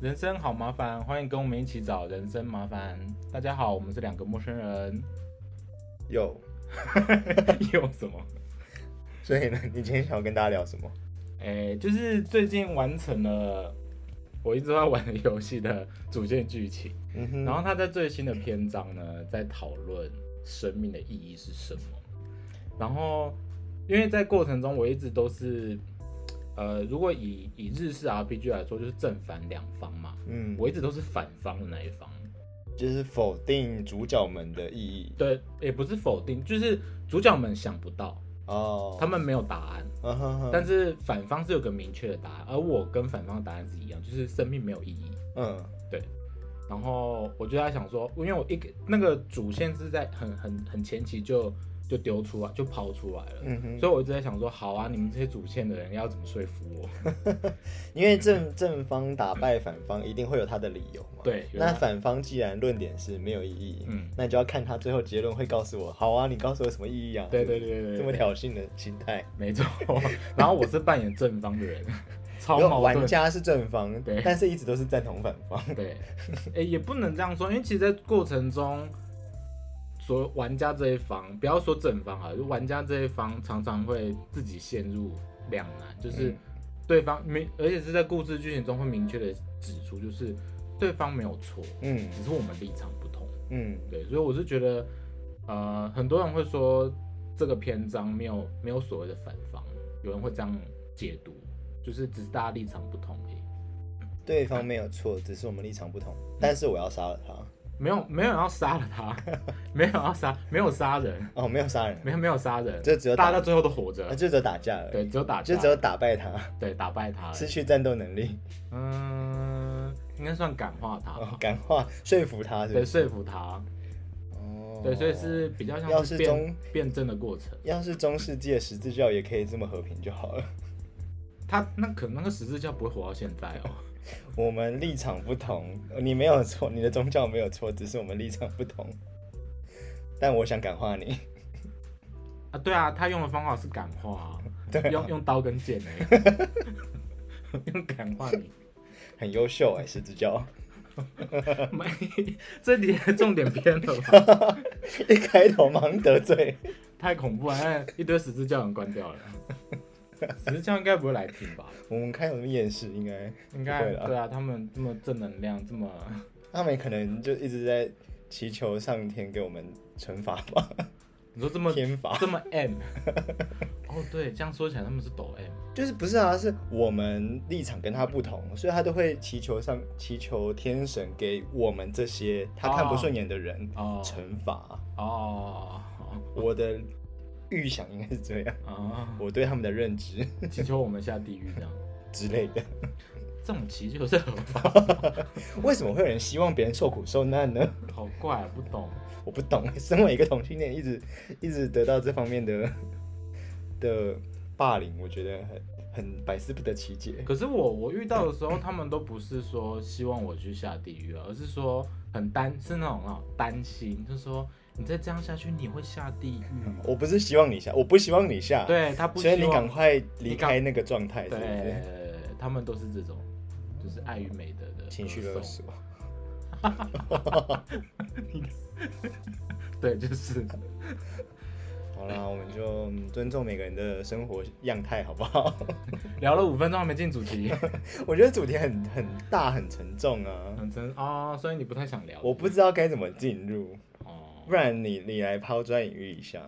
人生好麻烦，欢迎跟我们一起找人生麻烦。大家好，我们是两个陌生人。有，有什么？所以呢，你今天想要跟大家聊什么？哎、就是最近完成了我一直在玩的游戏的主线剧情，嗯，然后他在最新的篇章呢，在讨论生命的意义是什么。然后，因为在过程中我一直都是，呃，如果以以日式 RPG 来说，就是正反两方嘛，嗯，我一直都是反方的那一方。就是否定主角们的意义对，也不是否定，就是主角们想不到，哦。他们没有答案，但是反方是有个明确的答案，而我跟反方的答案是一样，就是生命没有意义。嗯对然后我就在想说，因为我一个那个主线是在很很很前期就就丢出来，就抛出来了。嗯哼，所以我一直在想说，好啊，你们这些主线的人要怎么说服我？因为正正方打败反方，一定会有他的理由嘛。对，那反方既然论点是没有意义，嗯那你就要看他最后结论会告诉我，好啊，你告诉我什么意义啊？对对对对对，这么挑衅的心态。没错。然后我是扮演正方的人，超矛盾。玩家是正方，对但是一直都是赞同反方。对，哎、也不能这样说，因为其实，在过程中，所玩家这一方，不要说正方啊，就玩家这一方常常会自己陷入两难，就是嗯对方明，而且是在故事剧情中会明确的指出，就是对方没有错，嗯只是我们立场不同。嗯对，所以我是觉得，呃，很多人会说这个篇章没有没有所谓的反方，有人会这样解读，就是只是大家立场不同而已。对方没有错，只是我们立场不同。但是我要杀了他。没有没有人要杀了他，没有要杀，没有杀人，哦，没有杀人，没有没有杀人，就只有打大家到最后都活着。那，就只有打架了。对，只有打架，就只有打败他，对打败他，失去战斗能力，嗯，应该算感化他哦，感化说服他对，说服他，哦。对，所以是比较像辩是中辩证的过程。要是中世纪的十字教也可以这么和平就好了。他那可能那个十字架不会活到现在哦。我们立场不同，你没有错，你的宗教没有错，只是我们立场不同。但我想感化你，啊，对啊，他用的方法是感化、啊，对啊用用刀跟剑哎、用感化你。很优秀哎，十字教没，这里的重点偏了吧？一开头忙得罪，太恐怖了，一堆十字教人关掉了。十字教应该不会来听吧？我们看有什么夜市应该应该对啊，他们这么正能量，这么 他们可能就一直在祈求上天给我们惩罚吧，你说这么天罚。这么 M？哦，对，这样说起来他们是抖 M。就是不是啊？是我们立场跟他不同，所以他都会祈求上祈求天神给我们这些他看不顺眼的人哦惩罚。哦我的预想应该是这样，啊，我对他们的认知祈求我们下地狱这样，之类的。这种祈求是合法，为什么会有人希望别人受苦受难呢？好怪、啊，不懂。我不懂。身为一个同性恋，一直一直得到这方面的的霸凌，我觉得很很百思不得其解。可是我我遇到的时候，他们都不是说希望我去下地狱啊，而是说很担是那种啊担心，就是说你再这样下去你会下地狱。我不是希望你下，我不希望你下，对他不希所以望，你赶快离开那个状态，是不是？对，他们都是这种，就是爱与美德的情绪勒歌颂。索。对，就是好啦，我们就嗯尊重每个人的生活样态，好不好？聊了五分钟还没进主题，我觉得主题很很大很沉重啊，很真哦，所以你不太想聊。我不知道该怎么进入，哦，不然你你来抛砖引玉一下，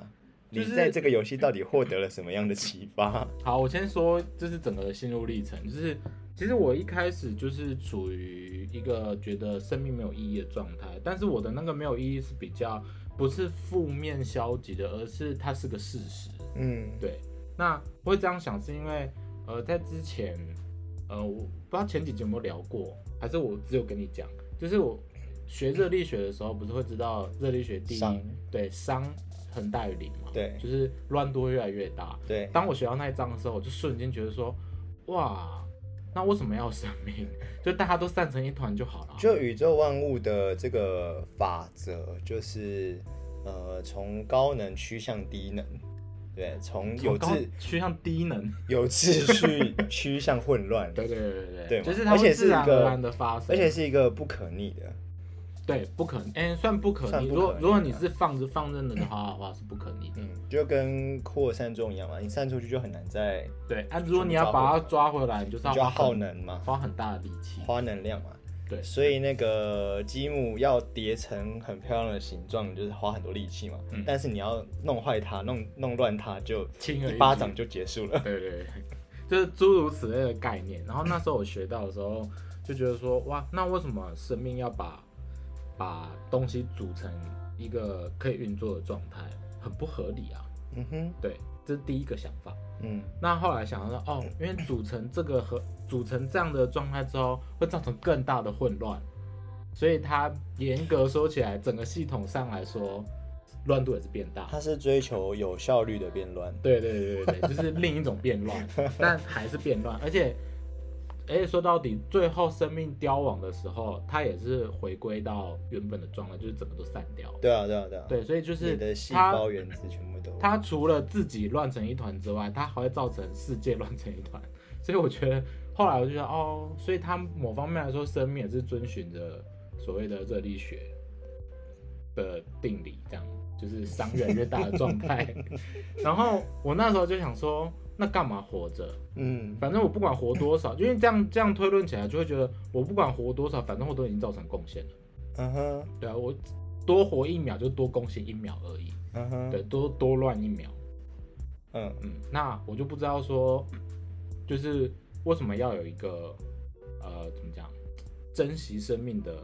就是你在这个游戏到底获得了什么样的启发？好，我先说这是整个的心路历程，就是其实我一开始就是处于一个觉得生命没有意义的状态，但是我的那个没有意义是比较不是负面消极的，而是它是个事实。嗯，对，那我会这样想是因为呃在之前呃我不知道前几集有没有聊过，还是我只有跟你讲，就是我学热力学的时候不是会知道热力学第一对熵恒大于零嘛，对。就是乱度会越来越大。对，当我学到那一章的时候，我就瞬间觉得说，哇，那为什么要生命？就大家都散成一团就好了。就宇宙万物的这个法则，就是呃从高能趋向低能，对，从有从高秩趋向低能，有秩序趋向混乱，对对对对对。嘛？就是它而且是一个然而然的发生，而且是一个不可逆的。对不可哎、算不可逆。算不可逆如果如果你啊是放着放任的的话的话，是不可逆的。嗯，就跟扩散中一样嘛，你散出去就很难再，对，啊，如果你要把它抓回来，你就是要耗能嘛，花很大的力气。花能量嘛。对所以那个积木要叠成很漂亮的形状，就是花很多力气嘛。嗯但是你要弄坏它、弄弄乱它，就一巴掌就结束了。对对对，就是诸如此类的概念。然后那时候我学到的时候，就觉得说，哇，那为什么生命要把把东西组成一个可以运作的状态，很不合理啊？嗯哼，对，这是第一个想法。嗯那后来想到说，哦，因为组成这个和组成这样的状态之后，会造成更大的混乱，所以它严格说起来，整个系统上来说，乱度也是变大。它是追求有效率的变乱。对对对对对，就是另一种变乱，但还是变乱，而且，哎，说到底，最后生命凋亡的时候，它也是回归到原本的状态，就是整个都散掉。对啊，对啊，对啊。对，所以就是你的细胞原子全部都。它除了自己乱成一团之外，它还会造成世界乱成一团。所以我觉得后来我就觉得，哦，所以它某方面来说，生命也是遵循着所谓的热力学的定理，这样就是伤越来越大的状态。然后我那时候就想说，那干嘛活着？嗯反正我不管活多少，因为这样这样推论起来，就会觉得我不管活多少，反正我都已经造成贡献了。嗯哼对啊，我多活一秒就多贡献一秒而已。嗯哼，对，多多乱一秒。嗯嗯，那我就不知道说，就是为什么要有一个呃，怎么讲，珍惜生命的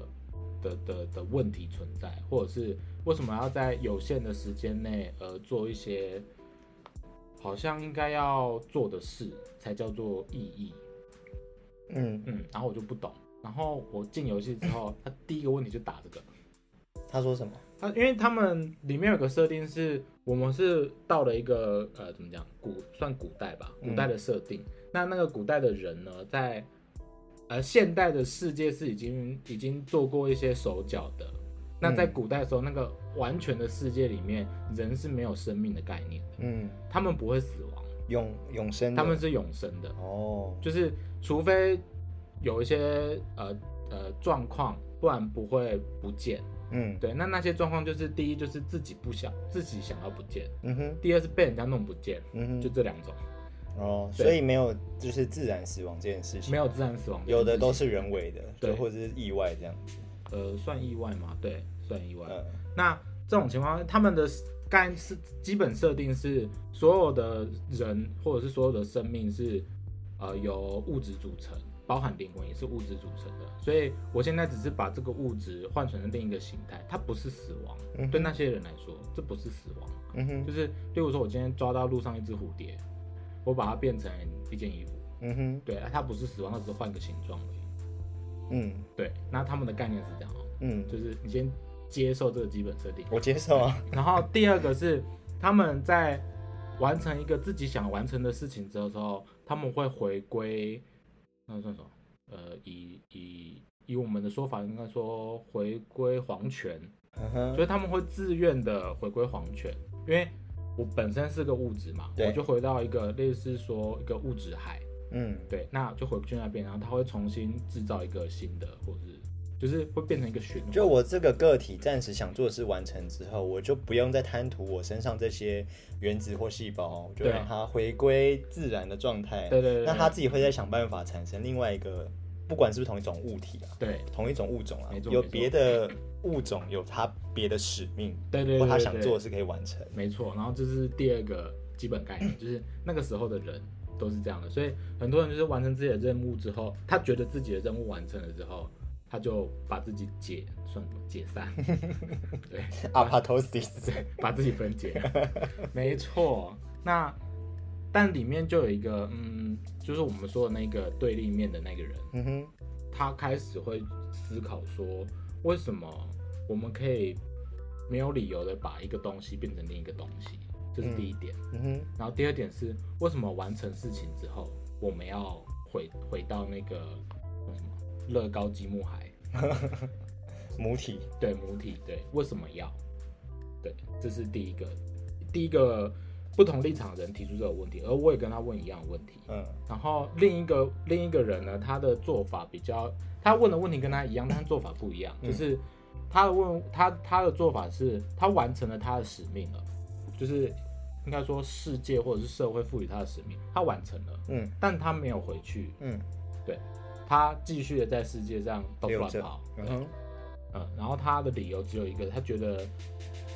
的的的问题存在，或者是为什么要在有限的时间内呃做一些好像应该要做的事，才叫做意义。嗯，嗯，然后我就不懂。然后我进游戏之后，他第一个问题就打这个。他说什么？他因为他们里面有个设定是，我们是到了一个呃怎么讲古算古代吧，嗯古代的设定。那那个古代的人呢，在呃现代的世界是已经已经做过一些手脚的。那在嗯。古代的时候，那个完全的世界里面，人是没有生命的概念的，嗯，他们不会死亡，永永生。他们是永生的。哦，就是除非有一些呃呃状况，不然不会不见。嗯。对，那那些状况就是第一就是自己不想自己想要不见，嗯哼。第二是被人家弄不见，嗯哼，就这两种，哦，所以没有就是自然死亡这件事情，没有自然死亡，有的都是人为的，对。或者是意外这样。呃算意外吗？对，算意外。嗯那这种情况，他们的概是基本设定是所有的人或者是所有的生命是呃由物质组成，包含灵魂也是物质组成的。所以我现在只是把这个物质换成了另一个形态，它不是死亡。嗯对那些人来说，这不是死亡，嗯哼就是例如说我今天抓到路上一只蝴蝶，我把它变成一件衣服，嗯哼对，它不是死亡，它只是换个形状。嗯。对，那他们的概念是这样哦，嗯，就是你先接受这个基本设定。我接受啊。然后第二个是他们在完成一个自己想完成的事情之后，他们会回归，那算什么？呃，以以以我们的说法，应该说回归皇权，所以他们会自愿的回归皇权，因为我本身是个物质嘛，我就回到一个类似说一个物质海，嗯对，那就回去那边，然后他会重新制造一个新的，或者是就是会变成一个循环。就我这个个体暂时想做的事完成之后，我就不用再贪图我身上这些原子或细胞，我就让它回归自然的状态。对对对对那它自己会再想办法产生另外一个，不管是不是同一种物体啊，对同一种物种啊，有别的物种有它别的使命，对对对或它对对想做的事可以完成。没错，然后这是第二个基本概念，就是那个时候的人都是这样的，所以很多人就是完成自己的任务之后，他觉得自己的任务完成了之后，他就把自己解算什么解散，对。Apoptosis，对，把自己分解，没错。那但里面就有一个，嗯，就是我们说的那个对立面的那个人，嗯哼，他开始会思考说，为什么我们可以没有理由的把一个东西变成另一个东西，这是第一点。嗯哼，然后第二点是，为什么完成事情之后，我们要回回到那个那什么乐高积木海？母体，对母体，对，为什么要？对，这是第一个第一个不同立场的人提出这个问题，而我也跟他问一样的问题。嗯然后另一个另一个人呢，他的做法比较，他问的问题跟他一样，但是做法不一样。嗯就是他的问他他的做法是，他完成了他的使命了，就是应该说世界或者是社会赋予他的使命，他完成了，嗯但他没有回去，嗯，对他继续的在世界上到处乱跑。嗯嗯，然后他的理由只有一个，他觉得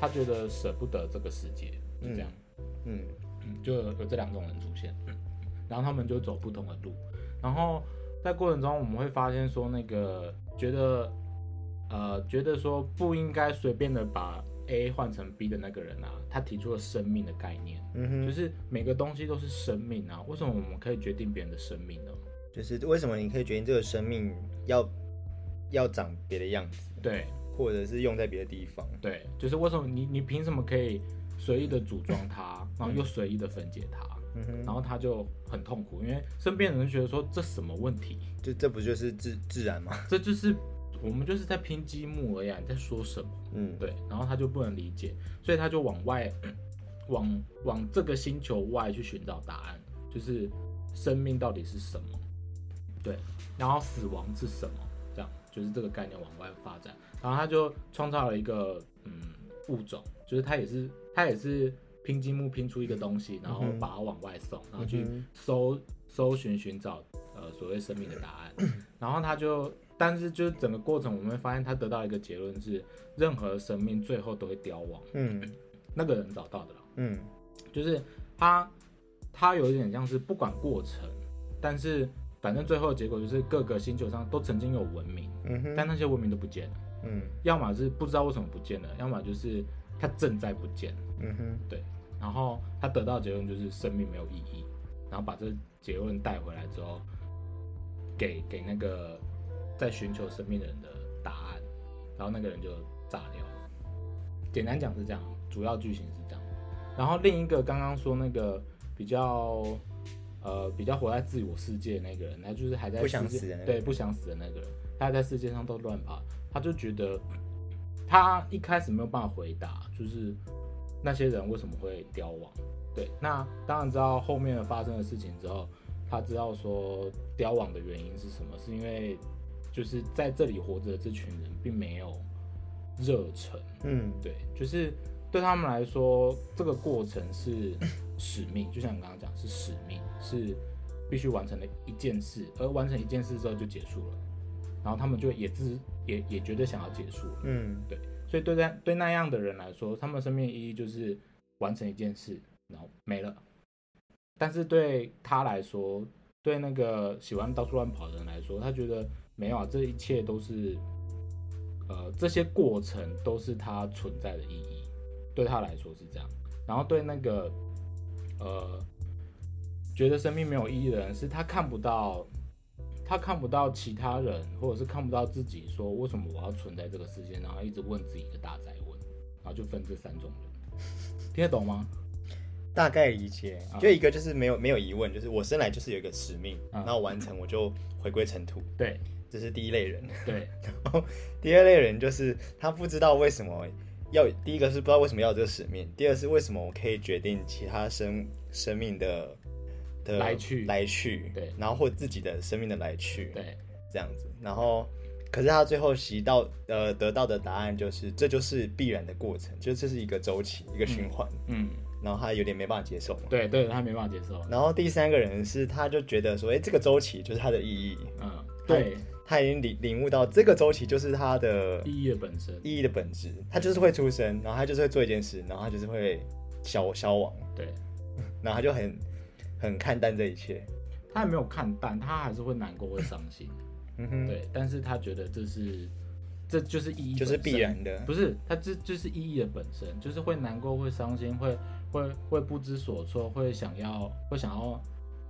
他觉得舍不得这个世界，就这样。嗯嗯，就有有这两种人出现，然后他们就走不同的路，然后在过程中我们会发现说，那个觉得呃觉得说不应该随便的把 A 换成 B 的那个人啊，他提出了生命的概念，嗯哼，就是每个东西都是生命啊，为什么我们可以决定别人的生命呢？就是为什么你可以决定这个生命要要长别的样子，对或者是用在别的地方？对，就是为什么你你凭什么可以随意的组装它，然后又随意的分解它？嗯哼，然后他就很痛苦，因为身边人觉得说这什么问题？这这不就是自自然吗？这就是我们就是在拼积木而已、啊，你在说什么？嗯，对，然后他就不能理解，所以他就往外，往往这个星球外去寻找答案，就是生命到底是什么？对，然后死亡是什么？这样就是这个概念往外发展，然后他就创造了一个嗯物种，就是他也是他也是拼积木拼出一个东西，然后把它往外送，然后去嗯搜搜寻寻找呃所谓生命的答案，然后他就，但是就是整个过程我们会发现他得到一个结论是，任何生命最后都会凋亡，嗯。那个人找到的了，嗯。就是他他有一点像是不管过程，但是反正最后的结果就是各个星球上都曾经有文明，嗯哼，但那些文明都不见了，嗯。要么是不知道为什么不见了，要么就是它正在不见。嗯哼，对。然后他得到的结论就是生命没有意义，然后把这结论带回来之后，给给那个在寻求生命的人的答案，然后那个人就炸掉了。简单讲是这样，主要剧情是这样。然后另一个刚刚说那个比较呃比较活在自我世界的那个人，他就是还在不想世界死的那个对不想死的那个人，他还在世界上都乱跑，他就觉得他一开始没有办法回答，就是那些人为什么会凋亡。对，那当然知道后面发生的事情之后，他知道说凋亡的原因是什么，是因为就是在这里活着的这群人并没有热忱，嗯对，就是对他们来说，这个过程是使命，就像你刚刚讲是使命，是必须完成的一件事，而完成一件事之后就结束了，然后他们就也自也也觉得想要结束了。嗯对所以对那对那样的人来说，他们生命意义就是完成一件事，然后没了。但是对他来说，对那个喜欢到处乱跑的人来说，他觉得没有啊，这一切都是，呃，这些过程都是他存在的意义，对他来说是这样。然后对那个，呃，觉得生命没有意义的人，是他看不到他看不到其他人，或者是看不到自己，说为什么我要存在这个世界，然后一直问自己的大灾问，然后就分这三种人，听得懂吗？大概理解啊。就一个就是没有没有疑问，就是我生来就是有一个使命，啊然后完成我就回归尘土，对。这是第一类人。对，然后第二类人就是他不知道为什么要，第一个是不知道为什么要这个使命，第二是为什么我可以决定其他生生命的的来去。来去，对。然后或自己的生命的来去，对。这样子，然后。可是他最后习到呃得到的答案就是，这就是必然的过程，就这是一个周期，一个循环，嗯，然后他有点没办法接受嘛。对对，他没办法接受，然后第三个人是，他就觉得说，哎，这个周期就是他的意义，嗯，对，他已经领领悟到这个周期就是他的意义的本身，意义的本质，他就是会出生，然后他就是会做一件事，然后他就是会消消亡，对。然后他就很很看淡这一切。他也没有看淡，他还是会难过，会伤心，嗯哼，，对，但是他觉得这是这就是意义，就是必然的。不是，它这就是意义的本身，就是会难过、会伤心、会会会不知所措、会想要会想要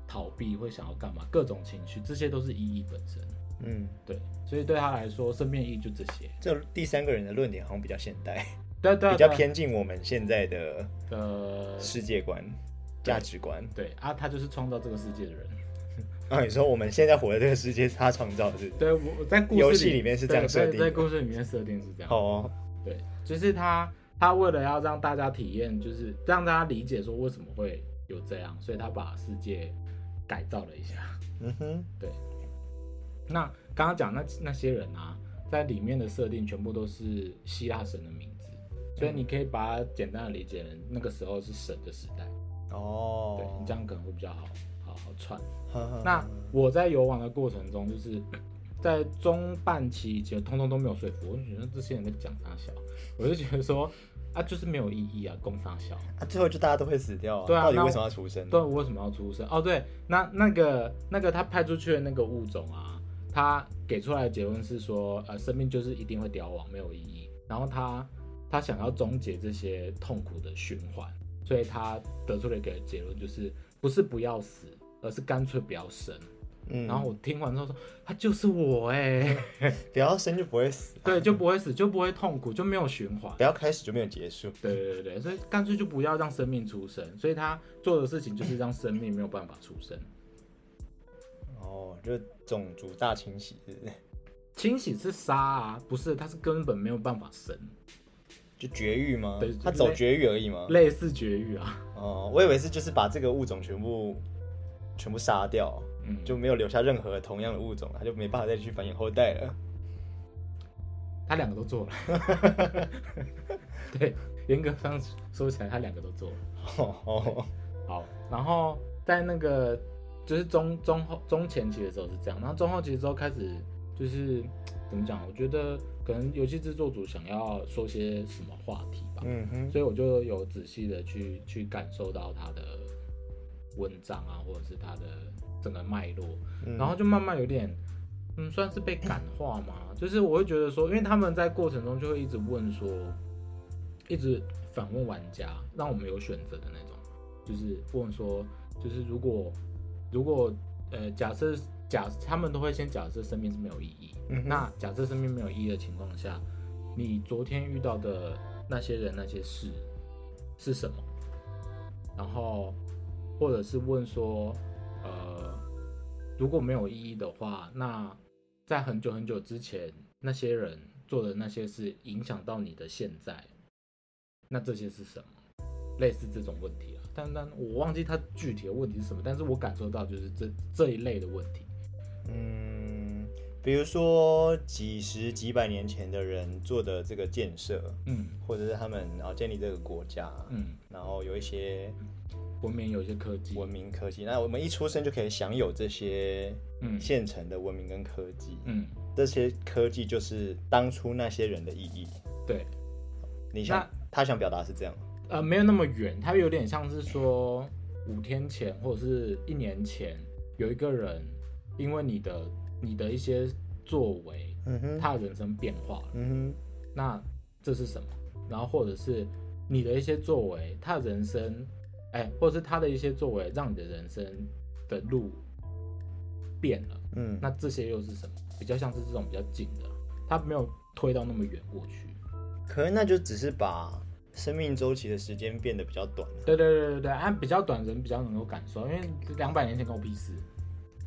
逃避、会想要干嘛，各种情绪，这些都是意义本身。嗯，对，所以对他来说，生命意义就这些。这第三个人的论点好像比较现代，对啊 对啊，比较偏近我们现在的呃，世界观、价值观。对啊，他就是创造这个世界的人。啊，你说我们现在活的这个世界是他创造的？对，我我在故事游戏里面是这样对设定在故事里面设定是这样。哦，对，就是他他为了要让大家体验，就是让大家理解说为什么会有这样，所以他把世界改造了一下。嗯哼，对那刚刚讲那那些人啊，在里面的设定全部都是希腊神的名字，所以你可以把它简单的理解成那个时候是神的时代。哦，对你这样可能会比较好好好串。呵呵那我在游玩的过程中，就是 在中半期其实通通都没有说服我，觉得这些人在讲啥小，我就觉得说啊，就是没有意义啊，攻啥小。啊，最后就大家都会死掉啊，对啊那到底为什么要出生？对，我为什么要出生？哦，对，那那个那个他派出去的那个物种啊，他给出来的结论是说，呃，生命就是一定会凋亡，没有意义。然后他他想要终结这些痛苦的循环，所以他得出了一个结论，就是不是不要死，而是干脆不要生。嗯，然后我听完之后说，他就是我哎、不要生就不会死，对，就不会死，就不会痛苦，就没有循环不。要开始就没有结束。对对对对，所以干脆就不要让生命出生。所以他做的事情就是让生命没有办法出生。哦，就种族大清洗，是不是？清洗是杀啊，不是，他是根本没有办法生，就绝育吗对？他走绝育而已吗？类似绝育啊。哦，我以为是就是把这个物种全部全部杀掉，嗯，就没有留下任何同样的物种，他就没办法再去繁衍后代了。他两个都做了。对，严格上说起来，他两个都做了。哦，好，然后在那个就是中中后中前期的时候是这样，然后中后期之后开始就是怎么讲？我觉得可能游戏制作组想要说些什么话题吧，嗯哼，所以我就有仔细的去去感受到他的文章啊，或者是他的整个脉络，嗯然后就慢慢有点，嗯，算是被感化嘛。就是我会觉得说，因为他们在过程中就会一直问说，一直反问玩家，让我们有选择的那种，就是问说，就是如果如果呃假设假他们都会先假设生命是没有意义，嗯那假设生命没有意义的情况下，你昨天遇到的那些人那些事是什么？然后或者是问说，呃，如果没有意义的话，那在很久很久之前那些人做的那些事影响到你的现在，那这些是什么？类似这种问题啊，但但我忘记他具体的问题是什么，但是我感受到就是这这一类的问题。嗯，比如说几十几百年前的人做的这个建设，嗯或者是他们然后建立这个国家，嗯，然后有一些文明有一些科技，文明科技，那我们一出生就可以享有这些嗯。现成的文明跟科技，嗯，这些科技就是当初那些人的意义。对，你想他想表达是这样，呃，没有那么远，他有点像是说五天前或者是一年前，有一个人因为你的你的一些作为，嗯哼，他的人生变化了，嗯那这是什么？然后或者是你的一些作为，他的人生，哎，或者是他的一些作为，让你的人生的路变了，嗯，那这些又是什么？比较像是这种比较近的，他没有推到那么远过去。可能那就只是把生命周期的时间变得比较短。对对对对对，按比较短人比较能够感受，因为两百年前跟我屁事。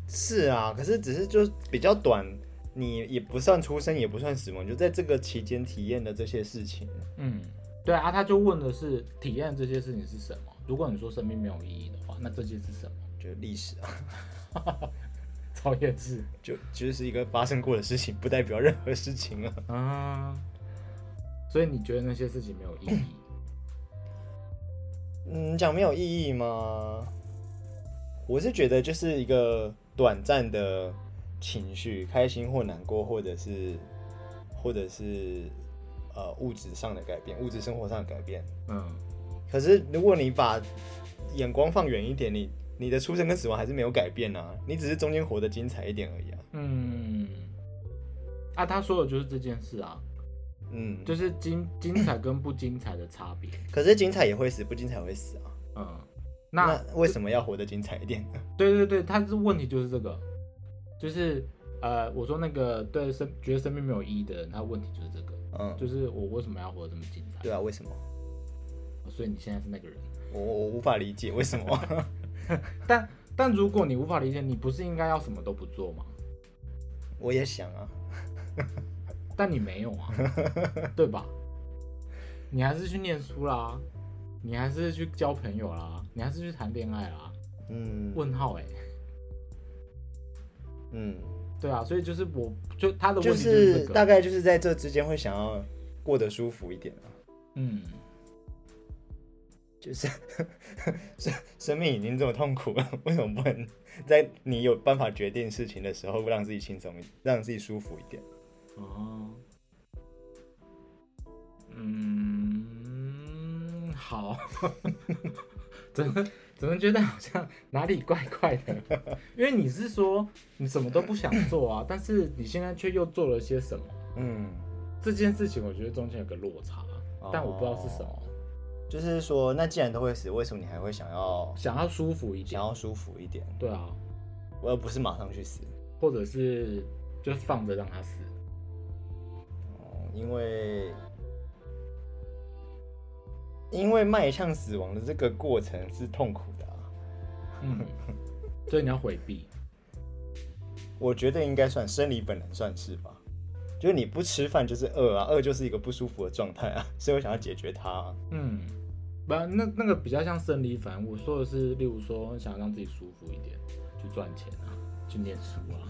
是啊，可是只是就比较短，你也不算出生，也不算死亡，就在这个期间体验的这些事情。嗯，对啊，他就问的是体验这些事情是什么？如果你说生命没有意义的话，那这些是什么？就历史啊，超越是。就就是一个发生过的事情，不代表任何事情啊。啊，所以你觉得那些事情没有意义？嗯，讲没有意义吗？我是觉得就是一个短暂的情绪，开心或难过，或者是或者是呃物质上的改变，物质生活上的改变。嗯，可是如果你把眼光放远一点，你你的出生跟死亡还是没有改变啊，你只是中间活得精彩一点而已啊。嗯，啊，他说的就是这件事啊，嗯，就是精精彩跟不精彩的差别。可是精彩也会死，不精彩也会死啊。嗯，那那为什么要活得精彩一点呢？对对对，他是问题就是这个，就是呃，我说那个对生觉得生命没有意义的人，他问题就是这个，嗯，就是我为什么要活得这么精彩？对啊，为什么？所以你现在是那个人。我我无法理解为什么。但但如果你无法理解，你不是应该要什么都不做吗？我也想啊，但你没有啊，对吧？你还是去念书啦，你还是去交朋友啦，你还是去谈恋爱啦？嗯，问号哎、嗯，对啊，所以就是我就他的问就题就是这个，大概就是在这之间会想要过得舒服一点啊。嗯，就是 生生命已经这么痛苦了，为什么不能在你有办法决定事情的时候，让自己轻松一，让自己舒服一点？哦，嗯，好，怎么怎么觉得好像哪里怪怪的？因为你是说你什么都不想做啊，但是你现在却又做了些什么？嗯，这件事情我觉得中间有个落差，但我不知道是什么。哦就是说，那既然都会死，为什么你还会想要想要舒服一点想，要舒服一点，对啊，我又不是马上去死？或者是就放着让他死。哦，因为因为迈向死亡的这个过程是痛苦的啊。嗯，所以你要回避。我觉得应该算生理本能，算是吧。就是你不吃饭就是饿啊，饿就是一个不舒服的状态啊，所以我想要解决它啊、嗯，不，那那个比较像生理反应。我说的是，例如说想让自己舒服一点，去赚钱啊，去念书啊，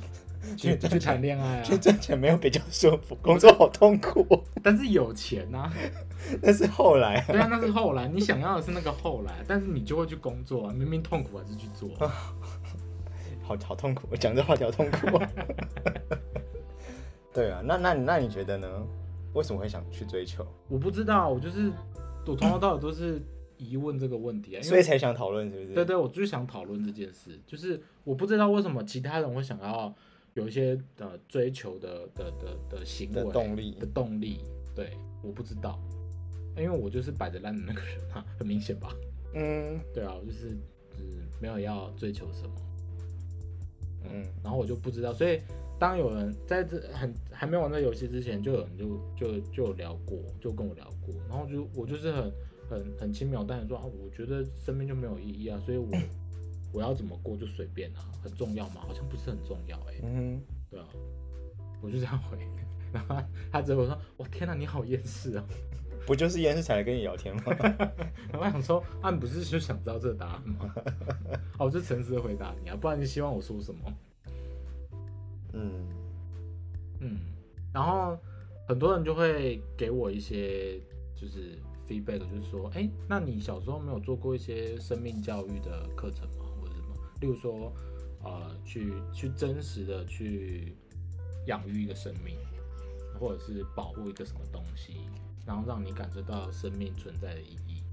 去去谈恋爱啊。去赚钱没有比较舒服，工作好痛苦、哦。但是有钱呐、啊，那是后来啊，对啊，那是后来，你想要的是那个后来，但是你就会去工作啊，明明痛苦还是去做啊、好好痛苦，我讲这话题好痛苦、哦。对啊，那那你那你觉得呢？为什么会想去追求？我不知道，我就是我从头到尾都是疑问这个问题啊，所以才想讨论，是不是？对对，我就是想讨论这件事，就是我不知道为什么其他人会想要有一些呃追求的的的的行为的动力的动力，对，我不知道，因为我就是摆着烂的那个人啊，很明显吧？嗯对啊，我就是就是没有要追求什么，嗯然后我就不知道，所以当有人在这很还没玩这游戏之前，就有人就就就有聊过，就跟我聊过，然后就我就是很很很轻描淡写说啊，我觉得生命就没有意义啊，所以我 我要怎么过就随便啊，很重要吗？好像不是很重要哎、嗯对啊，我就这样回，然后他他只会说，我天哪，你好厌世啊！不就是厌世才来跟你聊天吗？然后我想说，啊，你不是就想知道这个答案吗？哦，我就诚实的回答你啊，不然你希望我说什么？嗯嗯，然后很多人就会给我一些就是 feedback，就是说，哎，那你小时候没有做过一些生命教育的课程吗？或者什么？例如说，呃，去去真实的去养育一个生命，或者是保护一个什么东西，然后让你感受到生命存在的意义。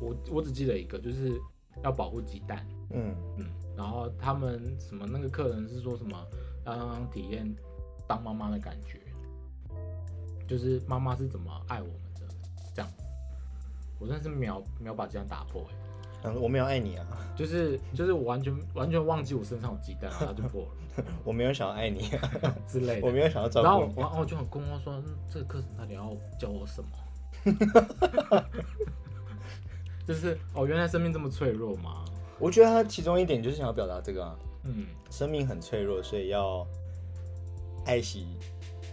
我我只记得一个，就是要保护鸡蛋。嗯嗯，然后他们什么那个客人是说什么要让他体验当妈妈的感觉，就是妈妈是怎么爱我们的这样子。我真的是秒秒把这样打破哎、嗯，我没有爱你啊，就是就是我完全完全忘记我身上有鸡蛋，然后就破了 我没有想要爱你、啊，之类的。我没有想要照然后我顾你。然后我就很困惑说，嗯这个课程到底要教我什么？就是哦，原来生命这么脆弱吗？我觉得他其中一点就是想要表达这个啊，嗯，生命很脆弱，所以要爱惜，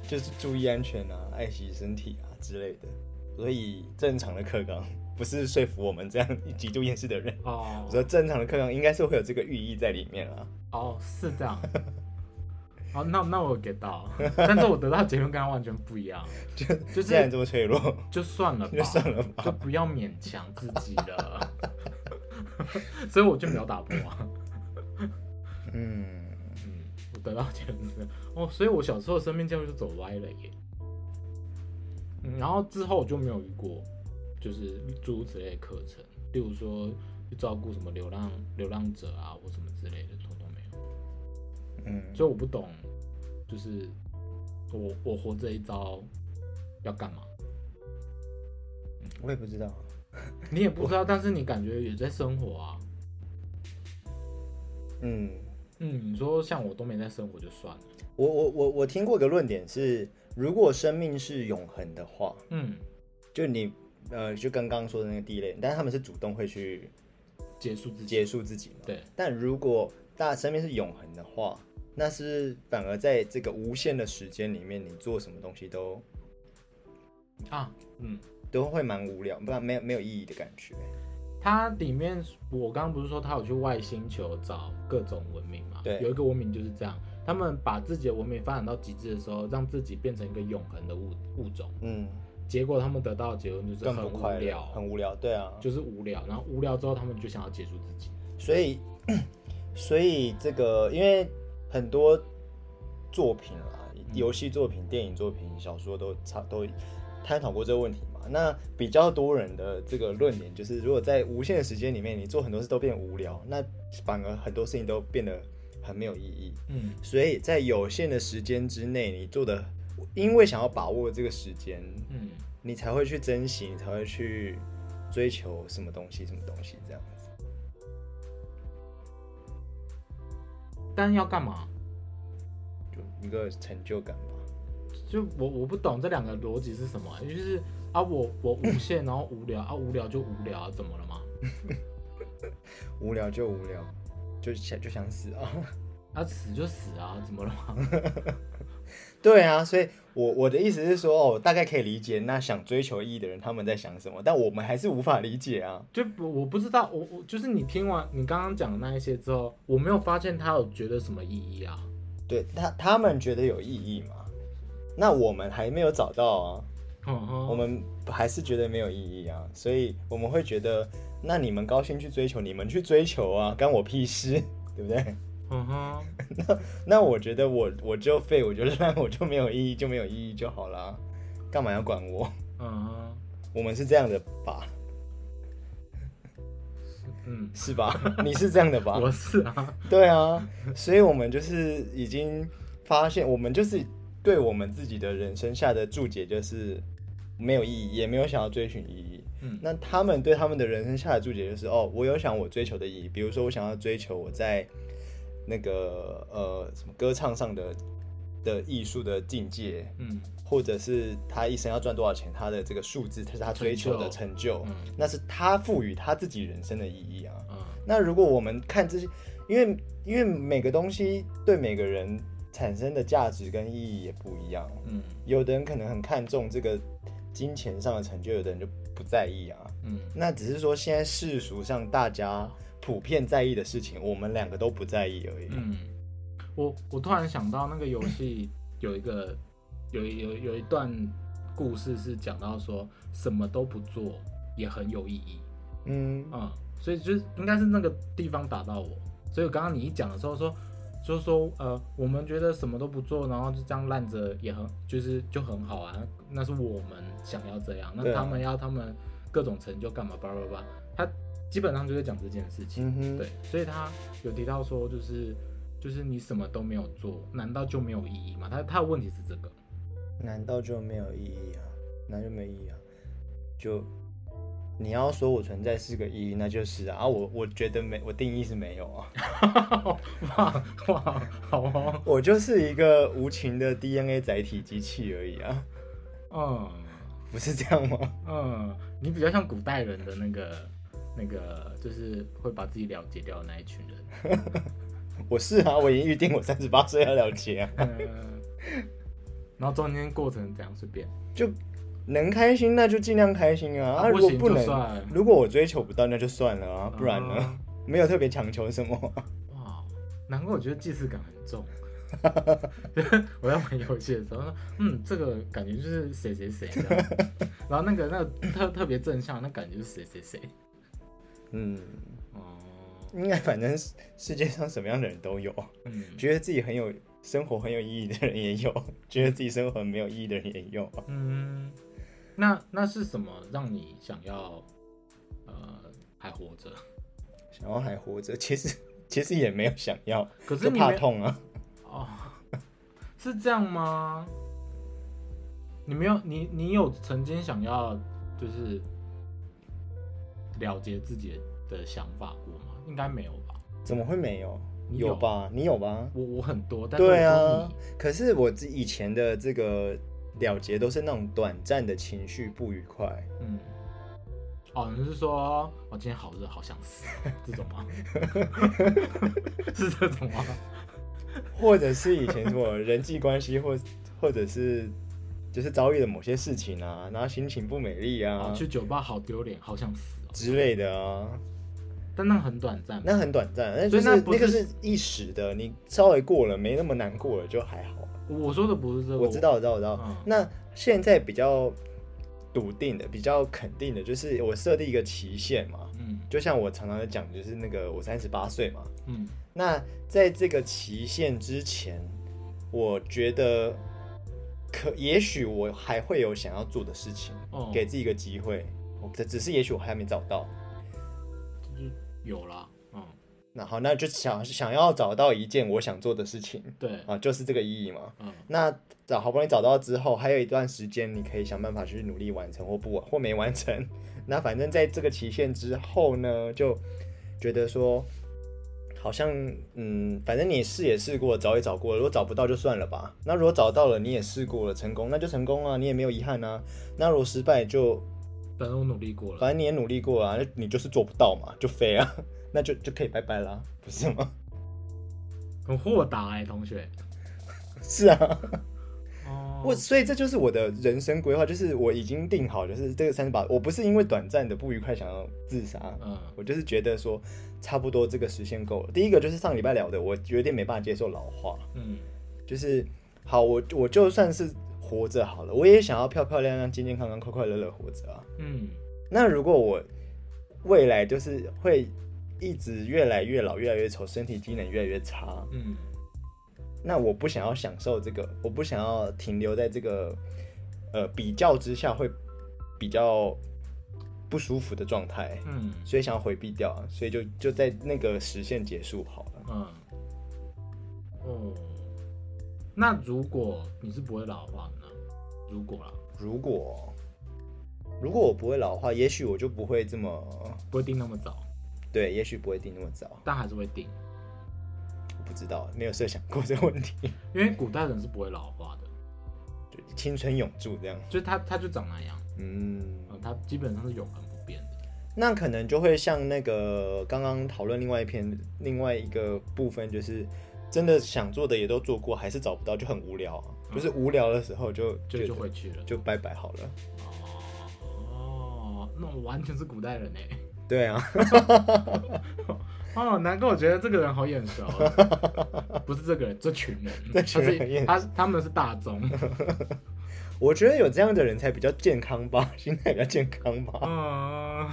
就是注意安全啊，爱惜身体啊之类的。所以正常的课纲不是说服我们这样极度厌世的人。哦我说正常的课纲应该是会有这个寓意在里面啊。哦，是这样。好，那那我有 get 到，但是我得到结论跟他完全不一样，就就既然是这么脆弱，就算了吧，就算了吧就不要勉强自己了。所以我就没有打破啊。嗯，嗯，我得到结论是哦，所以我小时候生命教育就走歪了耶。嗯，然后之后我就没有遇过，就是诸如此类的课程，例如说去照顾什么流浪流浪者啊，或什么之类的，通通没有。嗯，所以我不懂，就是我我活这一招要干嘛？我也不知道。你也不知道，但是你感觉也在生活啊。嗯，嗯，你说像我都没在生活就算了。我我我我听过一个论点是，如果生命是永恒的话，嗯，就你呃，就跟刚刚说的那个地类，但是他们是主动会去结束自己。结束自己嘛。对，但如果大生命是永恒的话，那是反而在这个无限的时间里面，你做什么东西都啊，嗯，都会蛮无聊，不然没有没有意义的感觉。它里面我刚刚不是说他有去外星球找各种文明嘛？对有一个文明就是这样，他们把自己的文明发展到极致的时候，让自己变成一个永恒的物物种，嗯，结果他们得到的结论就是更很无聊，，很无聊。对啊，就是无聊，然后无聊之后他们就想要结束自己。所以 所以这个因为很多作品啦，游戏作品、电影作品、小说都差都探讨过这个问题嘛。那比较多人的这个论点就是，如果在无限的时间里面，你做很多事都变无聊，那反而很多事情都变得很没有意义。嗯所以在有限的时间之内，你做的，因为想要把握这个时间，嗯，你才会去珍惜，你才会去追求什么东西，什么东西这样子。但要干嘛？就一个成就感吧。就我我不懂这两个逻辑是什么啊，就是啊我我无限然后无聊啊无聊就无聊啊，怎么了吗？无聊就无聊，就想就想死啊！啊死就死啊，怎么了吗？对啊，所以我我的意思是说，哦，大概可以理解那想追求意义的人他们在想什么，但我们还是无法理解啊。就不我不知道，我我就是你听完你刚刚讲的那一些之后，我没有发现他有觉得什么意义啊。对他他们觉得有意义嘛？那我们还没有找到啊，我们还是觉得没有意义啊，所以我们会觉得，那你们高兴去追求，你们去追求啊，干我屁事，对不对？嗯哼，那那我觉得我我就废，我就烂，我就没有意义，就没有意义就好啦，干嘛要管我？嗯哼，我们是这样的吧？嗯，是吧？你是这样的吧？我是啊，对啊，所以我们就是已经发现，我们就是对我们自己的人生下的注解就是没有意义，也没有想要追寻意义。嗯。那他们对他们的人生下的注解就是，哦，我有想我追求的意义，比如说我想要追求我在那个呃什么歌唱上的的艺术的境界，嗯。或者是他一生要赚多少钱，他的这个数字，这是他追求的成就，嗯。那是他赋予他自己人生的意义啊。嗯。那如果我们看这些，因为因为每个东西对每个人产生的价值跟意义也不一样，嗯。有的人可能很看重这个金钱上的成就，有的人就不在意啊。嗯那只是说现在世俗上大家普遍在意的事情，我们两个都不在意而已。嗯，我我突然想到那个游戏 有一个有一有有一段故事是讲到说什么都不做也很有意义。嗯嗯，所以就是应该是那个地方打到我，所以刚刚你一讲的时候说，就是说呃，我们觉得什么都不做，然后就这样烂着也很就是就很好啊，那是我们想要这样，那他们要他们各种成就干嘛叭叭叭，他基本上就是讲这件事情，嗯，对，所以他有提到说就是就是你什么都没有做，难道就没有意义吗？他他的问题是这个，难道就没有意义啊？那就没意义啊？就你要说我存在是个意义，那就是啊。啊我我觉得没，我定义是没有啊。哇哇，好哦，我就是一个无情的 DNA 载体机器而已啊，嗯。不是这样吗？嗯，你比较像古代人的那个那个，就是会把自己了结掉的那一群人。我是啊，我已经预定我三十八岁要了结啊，嗯，然后中间过程怎样随便，就能开心那就尽量开心啊。啊，如果不能，如果我追求不到那就算了啊，不然呢？啊 没有特别强求什么。哇，难怪我觉得既视感很重。我在玩游戏的时候，说嗯，这个感觉就是谁谁谁 然后那个那个特特别正向，那感觉是谁谁谁。嗯，哦，应该反正世世界上什么样的人都有，嗯觉得自己很有生活很有意义的人也有，觉得自己生活很没有意义的人也有。嗯，那那是什么让你想要呃还活着？想要还活着，其实其实也没有想要，可是你怕痛啊。哦，是这样吗？你没有你你有曾经想要就是了结自己的想法过吗？应该没有吧？怎么会没有？你有？吧？你有吧？我我很多，但是对啊，可是我自以前的这个了结都是那种短暂的情绪不愉快，你嗯。哦，你是说我今天好热，好想死这种吗？是这种吗？或者是以前什么人际关系或或者是就是遭遇了某些事情啊，然后心情不美丽啊啊，去酒吧好丢脸，好想死哦。之类的啊，但那很短暂，那很短暂，那就是所以那不是那个是一时的，你稍微过了，没那么难过了就还好。我说的不是这个，我知道，我知道，我知道。嗯那现在比较笃定的、比较肯定的，就是我设定一个期限嘛。嗯就像我常常讲，就是那个我三十八岁嘛。嗯那在这个期限之前，我觉得可也许我还会有想要做的事情，哦，给自己一个机会。这只只是也许我还没找到。就是有啦，嗯，那好，那就想想要找到一件我想做的事情对，啊，就是这个意义嘛。嗯那找好不容易找到之后，还有一段时间，你可以想办法去努力完成或不完或没完成。那反正在这个期限之后呢，就觉得说，好像嗯，反正你试也试过，找也找过了，如果找不到就算了吧。那如果找到了，你也试过了，成功那就成功啊，你也没有遗憾啊。那如果失败就，反正我努力过了，反正你也努力过了、啊，那你就是做不到嘛，就飞啊，那就就可以拜拜啦，不是吗？很豁达哎，同学。是啊。哦，我所以这就是我的人生规划，就是我已经定好，就是这个三十八，我不是因为短暂的不愉快想要自杀，嗯我就是觉得说差不多这个时限够了。第一个就是上礼拜聊的，我有点没办法接受老化，嗯就是好，我我就算是活着好了，我也想要漂漂亮亮、健健康康、快快乐乐活着啊。嗯那如果我未来就是会一直越来越老、越来越丑，身体机能越来越差，嗯。那我不想要享受这个，我不想要停留在这个呃比较之下会比较不舒服的状态，嗯。所以想要回避掉，所以就就在那个时限结束好了。嗯，哦，那如果你是不会老化的呢？如果啦，如果如果我不会老化，也许我就不会这么不会定那么早，对，也许不会定那么早，但还是会定，我不知道，没有设想过这个问题，因为古代人是不会老化的，就青春永驻这样。就是他他就长那样，嗯，嗯，他基本上是永恒不变的。那可能就会像那个刚刚讨论另外一篇另外一个部分，就是真的想做的也都做过，还是找不到，就很无聊啊。就是无聊的时候就就就回去了。就拜拜好了。哦，那我完全是古代人哎。对啊，哦，难怪我觉得这个人好眼熟。不是这个人，这群人，这群人他是他他们是大众。我觉得有这样的人才比较健康吧，心态比较健康吧，嗯，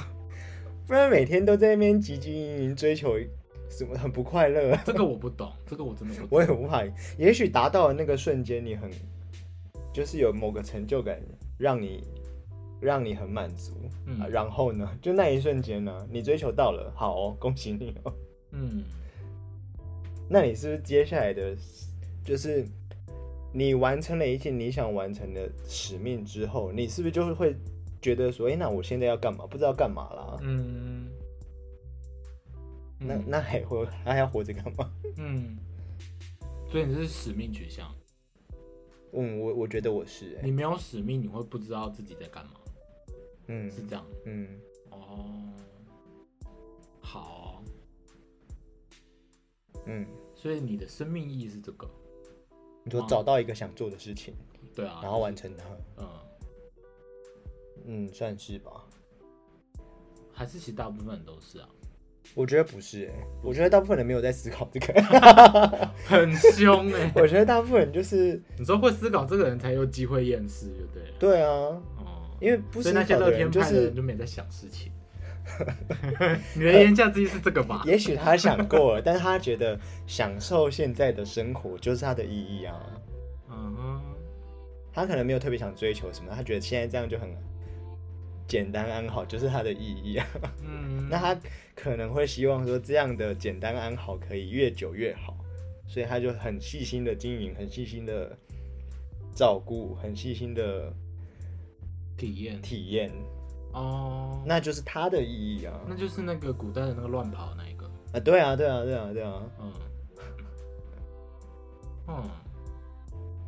不然每天都在那边汲汲营营追求什么很不快乐。这个我不懂，这个我真的不懂。我也无法，也许达到的那个瞬间，你很就是有某个成就感，让你让你很满足。嗯啊然后呢，就那一瞬间呢，你追求到了，好哦，恭喜你哦。嗯，那你是不是接下来的，就是你完成了一件你想完成的使命之后，你是不是就会觉得说，哎、那我现在要干嘛？不知道干嘛啦？嗯，那嗯那还会还要活着干嘛？嗯，所以你是使命取向，嗯，我我觉得我是、哎你没有使命，你会不知道自己在干嘛，嗯是这样。嗯，哦，好，嗯，所以你的生命意义是这个，你说找到一个想做的事情，对啊，然后完成它，嗯，嗯，算是吧。还是其实大部分人都是啊，我觉得不是、哎，我觉得大部分人没有在思考这个。很凶哎、我觉得大部分人就是你说会思考这个人才有机会验尸，就对了。对啊，哦，因为不思所以那些考的人就乐天派的是人就没在想事情。你的言下之意是这个吧？也许他想过了，但是他觉得享受现在的生活就是他的意义啊。嗯哼，他可能没有特别想追求什么，他觉得现在这样就很简单安好，就是他的意义啊。嗯，那他可能会希望说这样的简单安好可以越久越好，所以他就很细心的经营，很细心的照顾，很细心的体验。体验，哦，那就是它的意义啊。那就是那个古代的那个乱跑那一个，啊，对啊，对啊，对啊，对啊。嗯，嗯，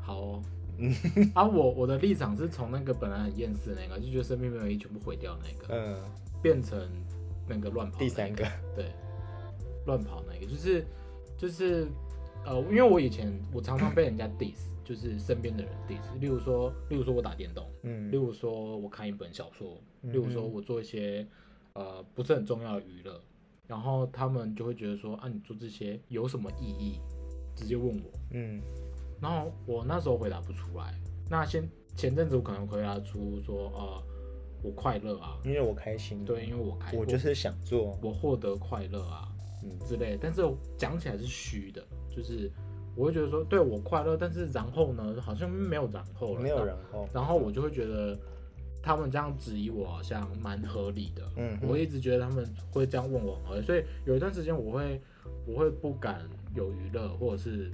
好哦。啊，我我的立场是从那个本来很厌世那个，就觉得生命没有意义，全部毁掉那个，嗯，变成那个乱跑那第三个，对，乱跑那个，就是就是呃，因为我以前我常常被人家 diss，就是身边的人 diss，例如说，例如说我打电动，嗯例如说我看一本小说，嗯例如说我做一些呃不是很重要的娱乐，然后他们就会觉得说啊，你做这些有什么意义？直接问我，嗯然后我那时候回答不出来。那先前阵子我可能回答出说，呃，我快乐啊，因为我开心，对，因为我开，我就是想做，我获得快乐啊，嗯之类的。但是讲起来是虚的，就是我会觉得说，对我快乐，但是然后呢，好像没有然后了，没有然后，然后我就会觉得他们这样质疑我好像蛮合理的。嗯我一直觉得他们会这样问我很合理，所以有一段时间我会我会不敢有娱乐，或者是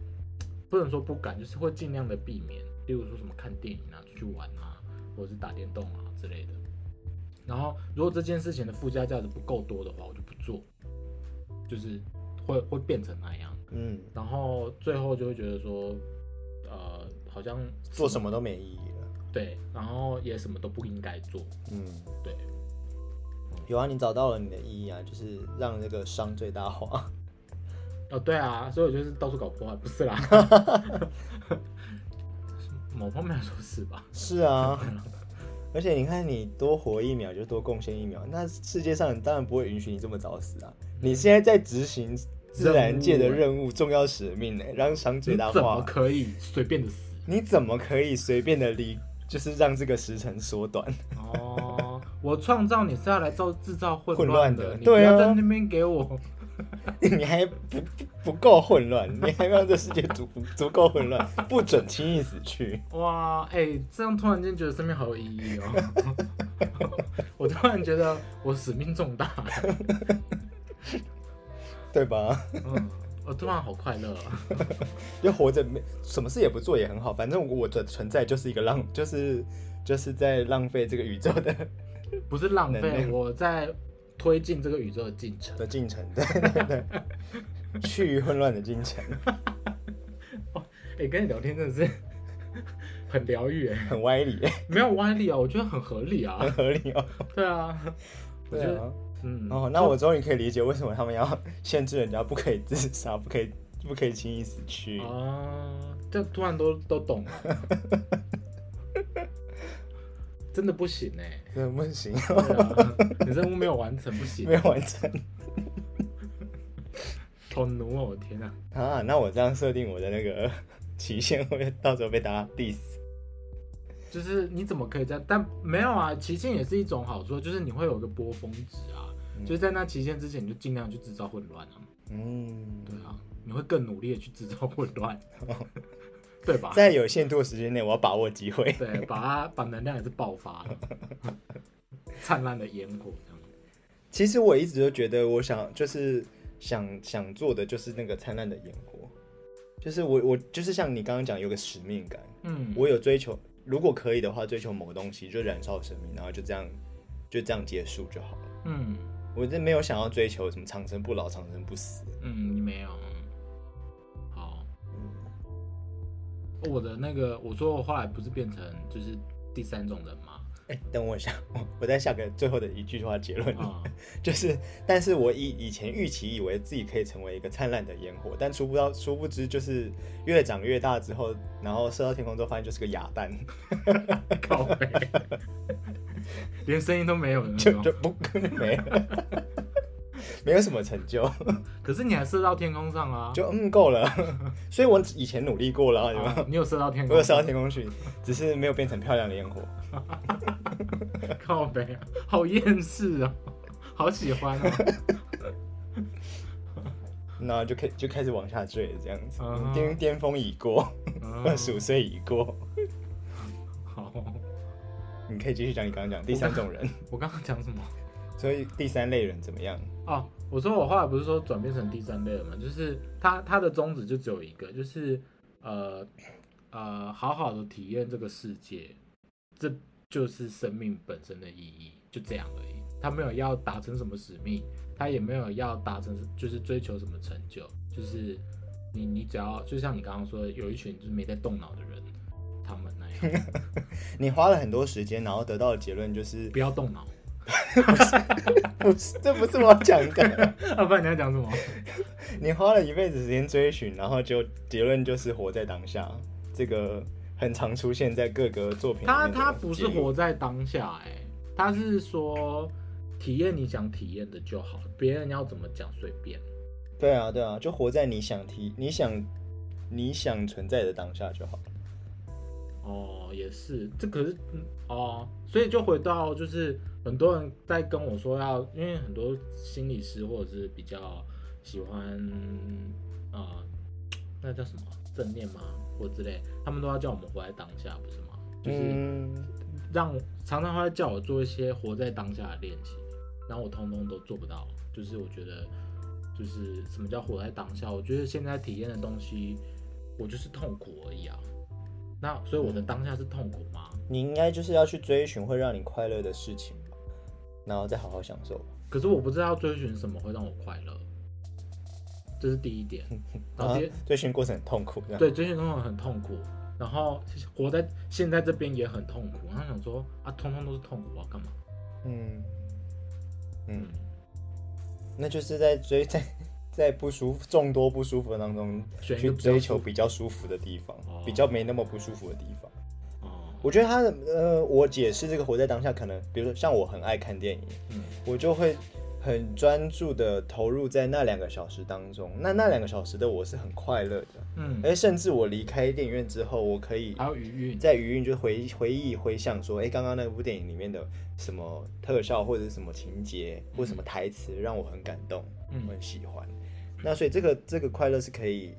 不能说不敢，就是会尽量的避免，例如说什么看电影啊、出去玩啊，或者是打电动啊之类的。然后如果这件事情的附加价值不够多的话，我就不做，就是会会变成那样。嗯，然后最后就会觉得说，呃，好像做什么都没意义了，对，然后也什么都不应该做，嗯，对，有啊，你找到了你的意义啊，就是让这个伤最大化，哦，对啊，所以我就是到处搞破坏，不是啦，某方面来说是吧？是啊。而且你看，你多活一秒就多贡献一秒，那世界上当然不会允许你这么早死啊！你现在在执行自然界的任务、重要使命呢，让伤最大你怎么。可以随便的死？你怎么可以随便的离，就是让这个时辰缩短？哦，我创造你是要来造制造混混乱的，的你不要在那边给我，你还不不不够混乱，你还让这世界足足够混乱，不准轻易死去。哇，哎、这样突然间觉得生命好有意义哦。我突然觉得我使命重大，对吧？嗯，我突然好快乐啊。就活着没什么事也不做也很好，反正我的存在就是一个浪，就是就是在浪费这个宇宙的不是浪费，我在推进这个宇宙的进程。的进程，对对对，去混乱的进程，哎、跟你聊天真的是 很疗愈哎，很歪理，没有歪理啊，我觉得很合理啊很。合理哦。对啊，我觉得对啊，嗯，哦，那我终于可以理解为什么他们要 限制人家不可以自杀，不可以不可以轻易死去。啊，这突然都都懂了，真的不行哎、真的不行，你任务没有完成不行 没，有完成好奴哦，天啊！啊！那我这样设定我的那个期限，会不会到时候被大家 diss？就是你怎么可以这样？但没有啊，期限也是一种好处，就是你会有个波峰值啊，嗯就是在那期限之前，你就尽量去制造混乱啊。嗯，对啊，你会更努力的去制造混乱，对吧？在有限度的时间内，我要把握机会。对，把它把能量也是爆发了，灿烂的烟火这样。其实我一直都觉得，我想就是想想做的就是那个灿烂的烟火，就是我我就是像你刚刚讲有个使命感，嗯，我有追求，如果可以的话，追求某个东西就燃烧生命，然后就这样就这样结束就好了。嗯我真没有想要追求什么长生不老、长生不死。嗯，你没有。好，嗯，我的那个，我说我后来不是变成就是第三种人吗？哎、等我一下，我我再下个最后的一句话结论，啊、就是，但是我以以前预期以为自己可以成为一个灿烂的烟火，但殊不到殊不知就是越长越大之后，然后射到天空之后，发现就是个哑弹，靠背，连声音都没有的那种。就就不没了，没有什么成就，可是你还射到天空上啊？就嗯够了。所以我以前努力过了啊，有没有？啊你有射到天空？我有射到天空去，只是没有变成漂亮的烟火。靠背，好厌世啊，好喜欢哦。然后就开就开始往下坠了，这样子嗯，巅巅峰已过，嗯二十五岁已过。好，你可以继续讲你刚刚讲第三种人，我刚刚讲什么？所以第三类人怎么样？哦，我说我后来不是说转变成第三类了吗？就是他他的宗旨就只有一个，就是呃呃，好好的体验这个世界，这就是生命本身的意义，就这样而已。他没有要达成什么使命，他也没有要达成就是追求什么成就，就是你你只要就像你刚刚说的，有一群就是没在动脑的人，他们那样 你花了很多时间，然后得到的结论就是，不要动脑，不是，这不是我讲的。要、不然你要讲什么？你花了一辈子时间追寻，然后就结论就是活在当下，这个很常出现在各个作品他他不是活在当下、哎，他是说体验你想体验的就好，别人要怎么讲随便。对啊对啊，就活在你想提你想你想存在的当下就好。哦，也是，这可是嗯哦，所以就回到就是很多人在跟我说要，因为很多心理师或者是比较喜欢呃，那叫什么正念吗或之类，他们都要叫我们活在当下，不是吗？就是嗯，让常常会叫我做一些活在当下的练习，然后我通通都做不到。就是我觉得，就是什么叫活在当下？我觉得现在体验的东西，我就是痛苦而已啊。那所以我的当下是痛苦吗？你应该就是要去追寻会让你快乐的事情吧，然后再好好享受。可是我不知道追寻什么会让我快乐，这是第一点。然后追寻过程很痛苦。对追寻过程很痛苦，然后活在现在这边也很痛苦。然后想说啊，通通都是痛苦，我要干嘛？嗯嗯，那就是在追在在不舒服众多不舒服的当中去追求比较舒服的地方，哦比较没那么不舒服的地方。哦，我觉得他的呃，我解释这个活在当下，可能比如说像我很爱看电影，嗯我就会很专注的投入在那两个小时当中。那那两个小时的我是很快乐的，嗯，而甚至我离开电影院之后，我可以还有余韵，在余韵就回回忆回想说，哎、刚刚那部电影里面的什么特效或者是什么情节或什么台词让我很感动，嗯。我很喜欢。那所以这个这个快乐是可以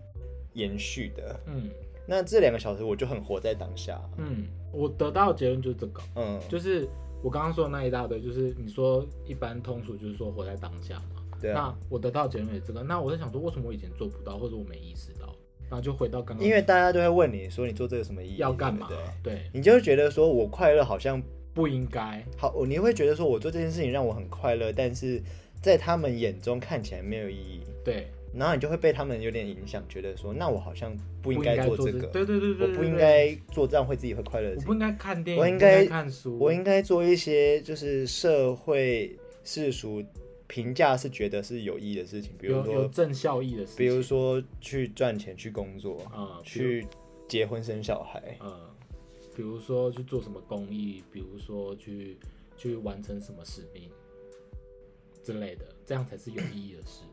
延续的。嗯。那这两个小时我就很活在当下，嗯，我得到的结论就是这个，嗯，就是我刚刚说的那一大堆，就是你说一般通俗就是说活在当下嘛。对啊，那我得到的结论也这个，那我在想说，为什么我以前做不到，或者我没意识到？然后就回到刚刚，因为大家都会问你说你做这个什么意义，要干嘛对对？对，你就会觉得说我快乐好像不应该，好，你会觉得说我做这件事情让我很快乐，但是在他们眼中看起来没有意义。对，然后你就会被他们有点影响，觉得说，那我好像不不应该做这个，对对对对，我不应对，该做这样会自己会快乐的事情，我不应该看电影，我应该看书，我应该做一些就是社会世俗评价是觉得是有意义的事情，比如说有说，正效益的事情，比如说去赚钱、去工作、嗯，比如去结婚生小孩，嗯，比如说去做什么公益，比如说去去完成什么使命之类的，这样才是有意义的事。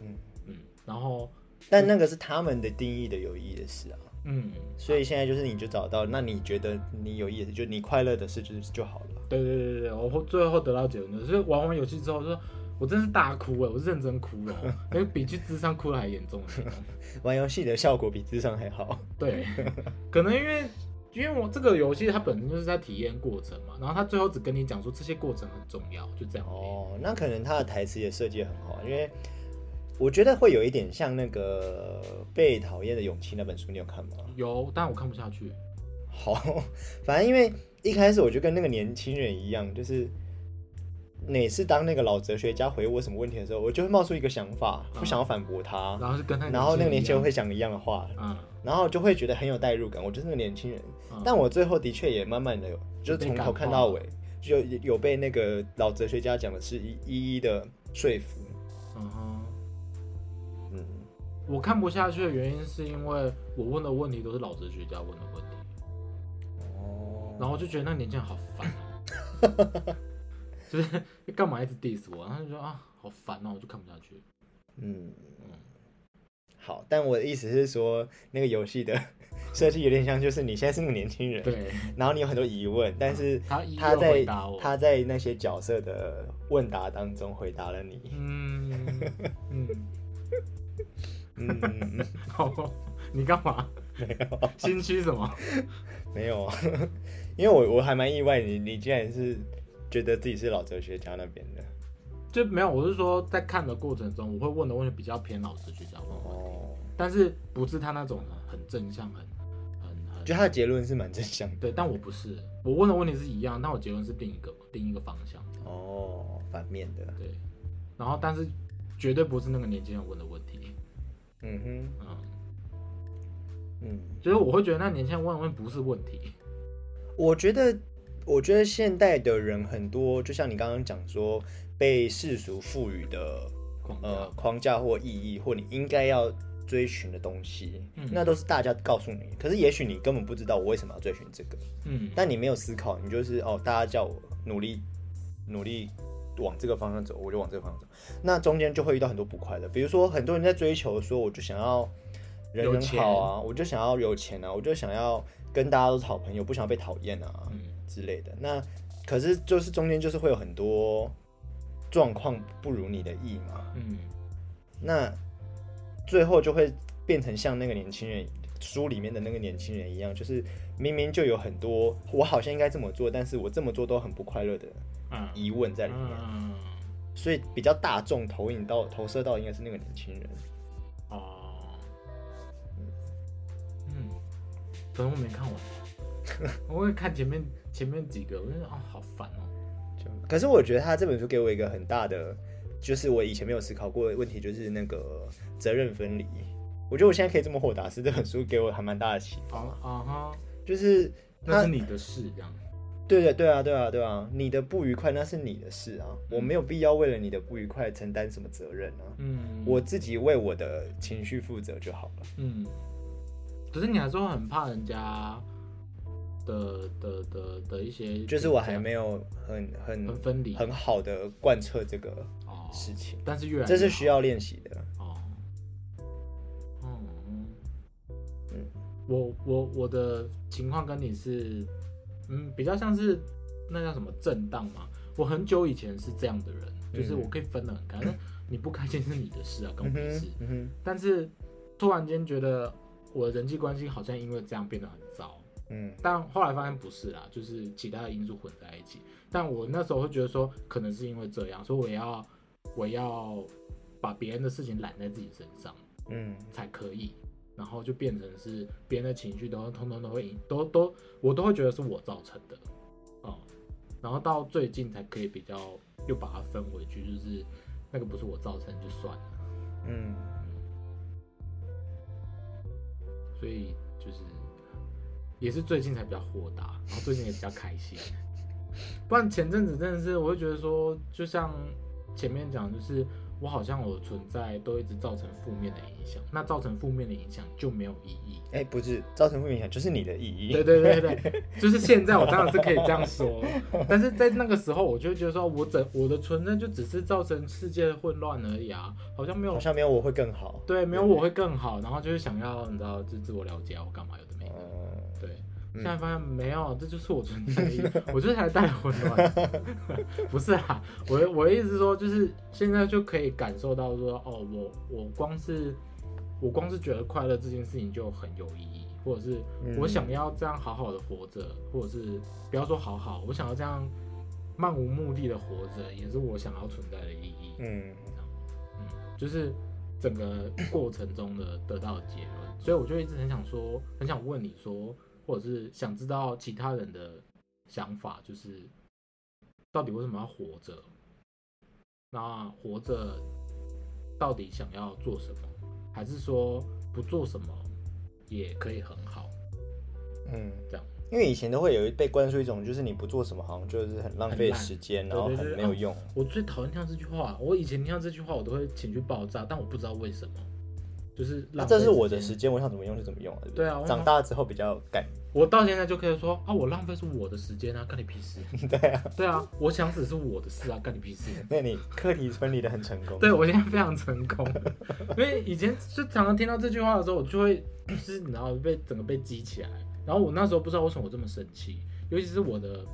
嗯嗯，然后但那个是他们的定义的有意义的事啊。嗯，所以现在就是你就找到，那你觉得你有意思，就你快乐的事就是就好了。对对对对对，我后最后得到结论就是玩完游戏之后说。我真是大哭了！我是认真哭了，因为比去智商哭的还严重的。玩游戏的效果比智商还好。对，可能因为因为我这个游戏它本身就是在体验过程嘛，然后它最后只跟你讲说这些过程很重要，就这样。哦，那可能他的台词也设计的很好，因为我觉得会有一点像那个《被讨厌的勇气》那本书，你有看吗？有，但我看不下去。好，反正因为一开始我就跟那个年轻人一样，就是每次当那个老哲学家回我什么问题的时候，我就会冒出一个想法，嗯不想要反驳他，然后是跟他，然后那个年轻人会讲一样的话，嗯，然后就会觉得很有代入感。我就是那个年轻人，嗯但我最后的确也慢慢的有，就是从头看到尾，就有有被那个老哲学家讲的是一一一的说服。嗯，我看不下去的原因是因为我问的问题都是老哲学家问的问题，哦，然后我就觉得那个年轻人好烦哦、就是干嘛一直 diss 我，然后就说啊好烦哦、我就看不下去。嗯，好，但我的意思是说，那个游戏的 设计有点像，就是你现在是那个年轻人，对，然后你有很多疑问，但是他他在他在那些角色的问答当中回答了你。嗯嗯，嗯，嗯 好，你干嘛？没有，心虚什么？没有啊，因为我我还蛮意外你，你竟然是觉得自己是老哲学家那边的。就没有，我是说在看的过程中，我会问的问题比较偏老哲学家问的问题，哦，但是不是他那种很正向、很很很就他的结论是蛮正向的。对，但我不是，我问的问题是一样，但我结论是另一个另一个方向，哦，反面的。对，然后但是绝对不是那个年轻人问的问题，嗯哼，嗯，嗯。所以我会觉得那年轻人问的问不是问题，我觉得，我觉得现代的人很多，就像你刚刚讲说，被世俗赋予的框呃框架或意义，或你应该要追寻的东西，嗯。那都是大家告诉你。可是也许你根本不知道我为什么要追寻这个，嗯。但你没有思考，你就是哦，大家叫我努力努力往这个方向走，我就往这个方向走。那中间就会遇到很多不快乐，比如说很多人在追求说，我就想要人人好啊，我就想要有钱啊，我就想要跟大家都是好朋友，不想要被讨厌啊。嗯之类的。那可是就是中间就是会有很多状况不如你的意嘛，嗯那最后就会变成像那个年轻人书里面的那个年轻人一样，就是明明就有很多我好像应该这么做，但是我这么做都很不快乐的嗯疑问在里面，嗯所以比较大众投影到投射到应该是那个年轻人。哦，嗯，可能我没看完，我会看前面前面几个，我就觉得啊、好烦哦。就可是我觉得他这本书给我一个很大的，就是我以前没有思考过的问题，就是那个责任分离。我觉得我现在可以这么豁达，是这本书给我还蛮大的启发。啊啊哈，就是那是你的事，这样。对对对啊对啊对啊，你的不愉快那是你的事啊，我没有必要为了你的不愉快承担什么责任啊，嗯，我自己为我的情绪负责就好了。嗯，可是你还是会很怕人家的的的的一些，就是我还没有很很很分离。很好的贯彻这个哦，事情，但是越来这是需要练习的。哦，嗯嗯。嗯。我我我的情况跟你是，嗯，比较像是那叫什么震荡嘛。我很久以前是这样的人，就是嗯我可以分得很开，那你不开心是你的事啊，跟我嗯哼屁事。但是突然间觉得我的人际关系好像因为这样变得很糟，嗯但后来发现不是啦，就是其他的因素混在一起。但我那时候会觉得说，可能是因为这样，所以我要我要把别人的事情揽在自己身上嗯才可以，然后就变成是别人的情绪都通通都会影，都都我都会觉得是我造成的，哦、然后到最近才可以比较又把它分回去，就是那个不是我造成就算了，嗯。所以就是也是最近才比较豁达，然后最近也比较开心。不然前阵子真的是，我会觉得说，就像前面讲，就是我好像我的存在都一直造成负面的影响，那造成负面的影响就没有意义。哎、不是造成负面影响，就是你的意义。对对对对，就是现在我当然是可以这样说，但是在那个时候，我就会觉得说我整我的存在就只是造成世界混乱而已啊，好像没有好像没有我会更好。对没有我会更好，然后就是想要你知道，就自我了解啊，我干嘛有的现在发现没有，这就是我存在的意义，我就是来带来混乱。不是啊，我的我的意思是说，就是现在就可以感受到说，哦，我我光是我光是觉得快乐这件事情就很有意义，或者是嗯。我想要这样好好的活着，或者是不要说好好，我想要这样漫无目的的活着，也是我想要存在的意义。嗯。嗯，就是整个过程中的得到的结论，所以我就一直很想说，很想问你说，或者是想知道其他人的想法，就是到底为什么要活着？那活着到底想要做什么？还是说不做什么也可以很好？嗯，这样因为以前都会有一被灌输一种，就是你不做什么，好像就是很浪费时间，然后很没有用。我最讨厌听到这句话，我以前听到这句话，我都会情绪爆炸，但我不知道为什么，就是那、这是我的时间，我想怎么用就怎么用啊，对啊我长大之后比较敢，我到现在就可以说啊，我浪费是我的时间啊，干你屁事。对啊，对啊，我想死是我的事啊，干你屁事。那你课题分离的很成功。对我现在非常成功，因为以前就常常听到这句话的时候，我就会就是你知道被整个被激起来，然后我那时候不知道为什么我这么生气，尤其是我的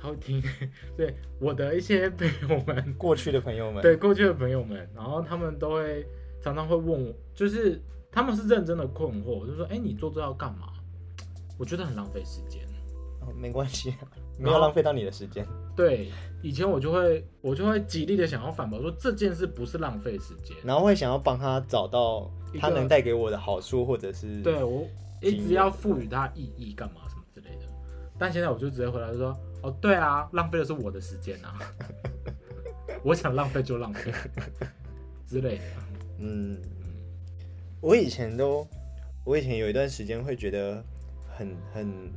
他会听，对我的一些朋友们，过去的朋友们，对过去的朋友们，然后他们都会常常会问我，就是他们是认真的困惑，我就说，哎、你做这要干嘛？我觉得很浪费时间。哦没关系啊，没有浪费到你的时间。对，以前我就会我就会极力的想要反驳说这件事不是浪费时间，然后会想要帮他找到他能带给我的好处，或者是对我一直要赋予他意义干嘛什么之类的。但现在我就直接回答说，哦，对啊，浪费的是我的时间啊，我想浪费就浪费 之类的。嗯，我以前都，我以前有一段时间会觉得很很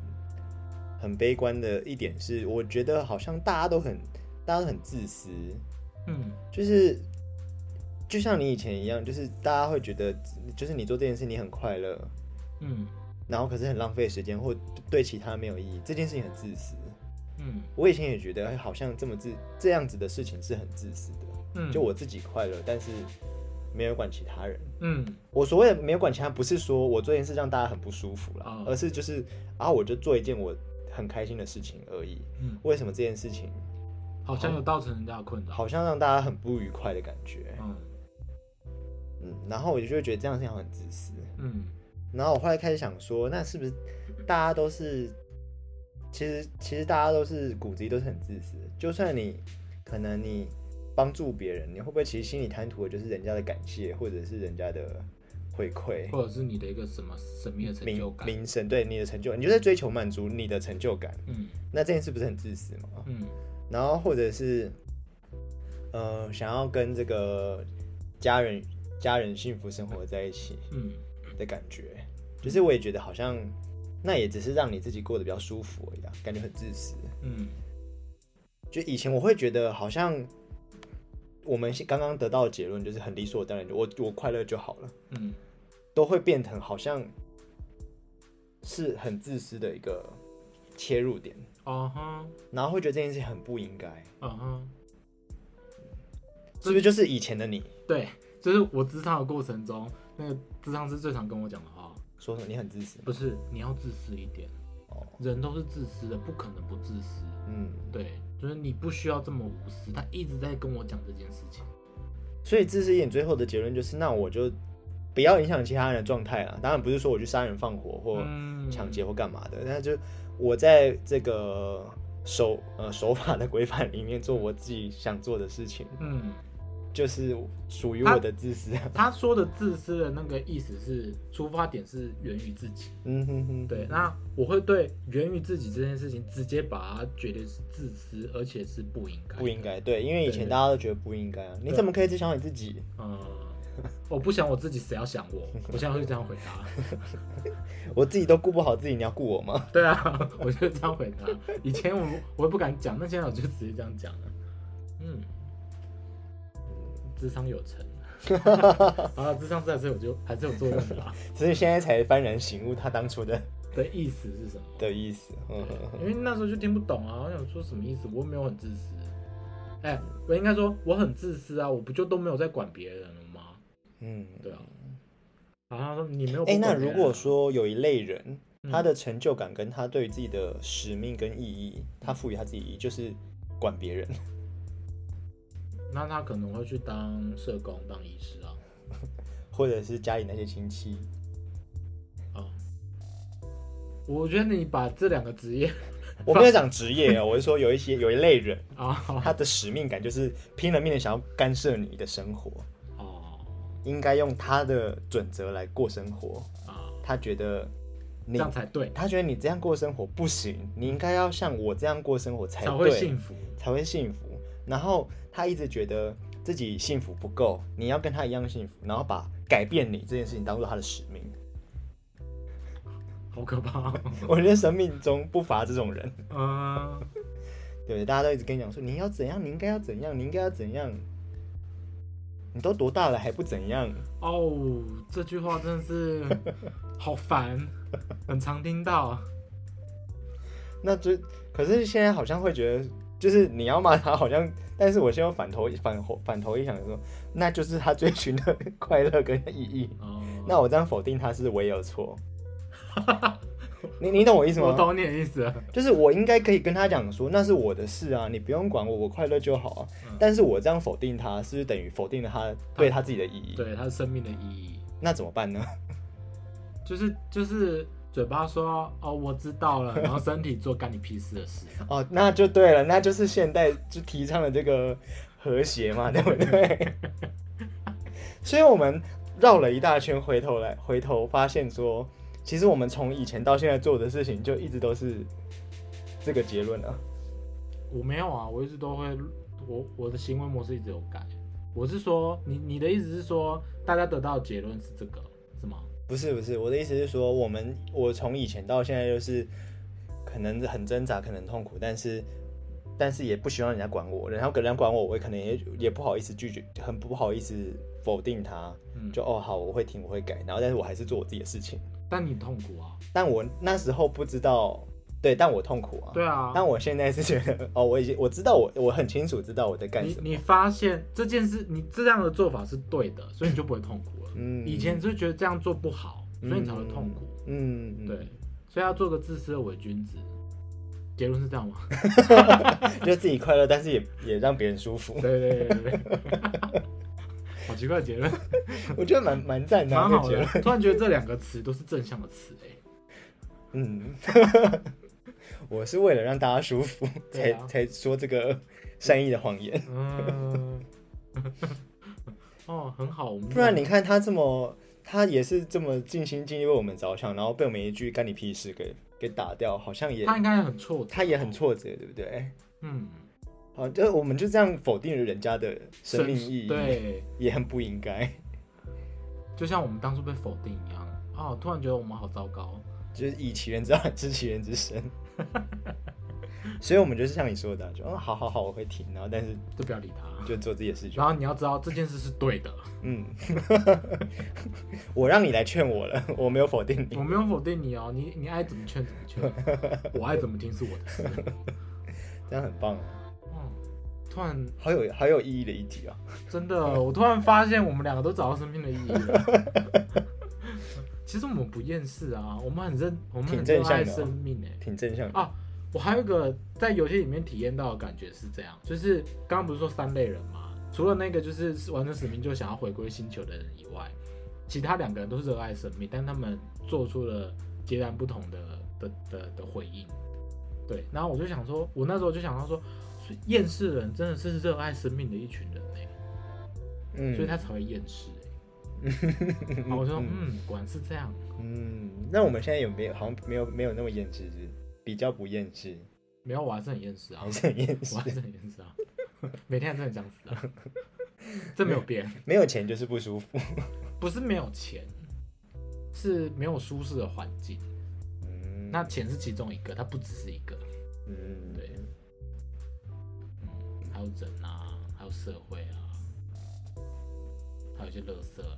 很悲观的一点是，我觉得好像大家都很大家都很自私，嗯。就是就像你以前一样，就是大家会觉得，就是你做这件事你很快乐，嗯。然后可是很浪费时间，或对其他没有意义，这件事情很自私。嗯。我以前也觉得，哎，好像这么自这样子的事情是很自私的，嗯，就我自己快乐，但是没有管其他人。嗯我所谓的没有管其他，不是说我做一件事让大家很不舒服啦，哦而是就是啊，我就做一件我很开心的事情而已。嗯，为什么这件事情好像有造成人家的困扰。好像让大家很不愉快的感觉？嗯嗯，然后我就会觉得这样事情很自私。嗯然后我后来开始想说，那是不是大家都是，其实其实大家都是骨子里都是很自私的。就算你可能你帮助别人，你会不会其实心里贪图的就是人家的感谢，或者是人家的回馈、或者是你的一个什么神秘的成就名感。名声？对你的成就，你就在追求满足你的成就感。嗯那这件事不是很自私吗？嗯然后或者是呃，想要跟这个家人家人幸福生活在一起。嗯的感觉，就是我也觉得好像那也只是让你自己过得比较舒服而已啊，感觉很自私。嗯就以前我会觉得好像我们刚刚得到的结论就是很理所当然，我我快乐就好了，嗯。都会变成好像是很自私的一个切入点，哦哈。然后会觉得这件事情很不应该，嗯哼，是不是就是以前的你？对，就是我智商的过程中，那个智商是最常跟我讲的话，说什么你很自私？不是你要自私一点，哦，人都是自私的，不可能不自私。嗯，对，就是你不需要这么无私。他一直在跟我讲这件事情。所以自私一点，最后的结论就是，那我就不要影响其他人的状态了。当然不是说我去杀人放火或嗯抢劫或干嘛的，那就我在这个守呃守法的规范里面做我自己想做的事情，嗯，就是属于我的自私。他说的自私的那个意思是出发点是源于自己。嗯哼哼，对，那我会对源于自己这件事情直接把它觉得是自私，而且是不应该。不应。该对，因为以前大家都觉得不应该啊，你怎么可以只想你自己？嗯，我不想我自己，谁要想我？我现在会这样回答。我自己都顾不好自己，你要顾我吗？对啊，我就这样回答。以前我我也不敢讲，那现在我就直接这样讲了。嗯，智商有成。啊，智商这还是有就还是有作用的啦。只是现在才幡然醒悟他当初的 的意思是什么？的意思。嗯因为那时候就听不懂啊，我想说什么意思？我又没有很自私。哎、我应该说我很自私啊，我不就都没有在管别人了吗？嗯，对啊。好像说你没有不哎、那。如果说有一类人，嗯他的成就感跟他对于自己的使命跟意义，他赋予他自己意义就是管别人，那他可能会去当社工、当医师啊。或者是家里那些亲戚。啊，我觉得你把这两个职业 我没有讲职业哦，我是说有一些有一类人，啊，他的使命感就是拼了命的想要干涉你的生活，哦应该用他的准则来过生活。啊，他觉得你这你，样才对，他觉得你这样过生活不行，你应该要像我这样过生活才才会对，幸福。才会幸福。然后他一直觉得自己幸福不够，你要跟他一样幸福，然后把改变你这件事情当做他的使命。好可怕、哦。我觉得生命中不乏这种人，嗯，对？大家都一直跟你讲说你要怎样，你应该要怎样，你应该要怎样。你都多大了还不怎样？哦，这句话真的是好烦，很常听到。那就可是现在好像会觉得，就是你要骂他，好像，但是我现在反头反反头一想说，那就是他追寻的快乐跟意义。哦，那我这样否定他是我也有错。你你懂我意思吗？我懂你的意思。就是我应该可以跟他讲说，那是我的事啊，你不用管我，我快乐就好啊。嗯但是我这样否定他，是不是等于否定了他对他自己的意义？对他生命的意义，那怎么办呢？就是就是嘴巴说哦我知道了，然后身体做干你屁事的事。哦，那就对了，那就是现代就提倡的这个和谐嘛，对不对？所以我们绕了一大圈，回头来回头发现说，其实我们从以前到现在做的事情，就一直都是这个结论啊。我没有啊，我一直都会，我我的行为模式一直有改。我是说，你你的意思是说，大家得到的结论是这个？不是不是，我的意思是说，我们我从以前到现在就是可能很挣扎，可能痛苦，但是但是也不希望人家管我，然后给人家管我，我可能也也不好意思拒绝，很不好意思否定他，嗯，就哦好，我会听，我会改，然后但是我还是做我自己的事情，但你痛苦啊，但我那时候不知道，对，但我痛苦啊，对啊，但我现在是觉得，哦，我已经我知道我我很清楚知道我在干什么，你你发现这件事，你这样的做法是对的，所以你就不会痛苦了。嗯以前就觉得这样做不好，所以你才会痛苦。嗯，嗯，对，所以要做个自私的伪君子。结论是这样吗？就自己快乐，但是也也让别人舒服，对对对对对。好奇怪的结论，我觉得蛮蛮赞的啊，蛮好的。突然觉得这两个词都是正向的词哎。嗯，我是为了让大家舒服才啊才说这个善意的谎言，嗯。哦，很好，不然你看他这么，他也是这么尽心尽力为我们着想，然后被我们一句干你屁事给给打掉，好像也他应该很挫折，他也很挫折，对不对？嗯，好，就我们就这样否定了人家的生命意义，，对，也很不应该。就像我们当初被否定一样。哦，突然觉得我们好糟糕。就是以其人之道知其人之身，所以我们就是像你说的，就哦，好好好，我会听，然后但是就不要理他。就做自己的事情然。后你要知道这件事是对的，嗯，我让你来劝我了，我没有否定你我。没有否定你哦，你你爱怎么劝怎么劝，我爱怎么听是我的事。这样很棒啊，嗯，突然好有好有意义的一集啊！真的，我突然发现我们两个都找到生命的意义了。其实我们不厌世啊，我们很认，我们很热爱生命哎。挺正向的。啊，我还有一个在游戏里面体验到的感觉是这样，就是刚刚不是说三类人吗？除了那个就是完成使命就想要回归星球的人以外，其他两个人都是热爱生命，但他们做出了截然不同的的的的回应。对，然后我就想说，我那时候就想到说，厌世人真的是热爱生命的一群人哎、嗯，所以他才会厌世我就说，嗯，果然是这样。嗯，那我们现在有没有好像没有没有那么厌世，比较不厌世，没有，我还是很厌世啊还，是很厌世我？还是很厌世啊，每天还是很想死啊，这没有变。没有钱就是不舒服。不是没有钱，是没有舒适的环境。嗯，那钱是其中一个，它不只是一个。嗯，对嗯，还有人啊，还有社会啊，还有一些垃圾啊，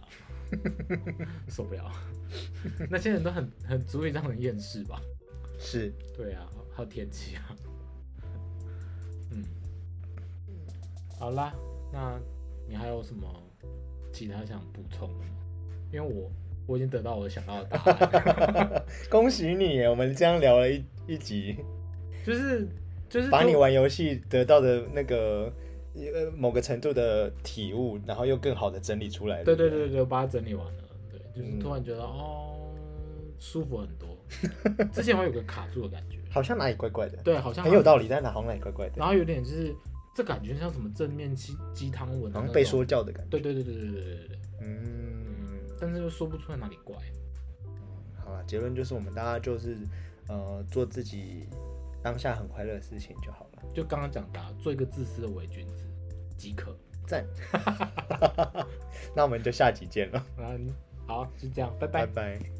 受不了。那些人都很很足以让人厌世吧？是对啊，还有天气啊。嗯，好啦，那你还有什么其他想补充的吗？因为我我已经得到我想要的答案，恭喜你耶，我们这样聊了一一集，就是就是把你玩游戏得到的那个呃某个程度的体悟，然后又更好的整理出来。对对对对对，我把它整理完了，对，就是嗯突然觉得、哦舒服很多。之前我有个卡住的感觉，好像哪里怪怪的，对，好像很有道理，但好像哪里怪怪的，然后有点就是这感觉像什么正面鸡鸡汤文好像被说教的感觉。对对对对对对对对对，嗯，但是又说不出来哪里怪。好了，结论就是我们大家就是呃做自己当下很快乐的事情就好了。就刚刚讲的啊、做一个自私的伪君子即可。赞，那我们就下集见了，嗯，好，就这样，拜拜拜。拜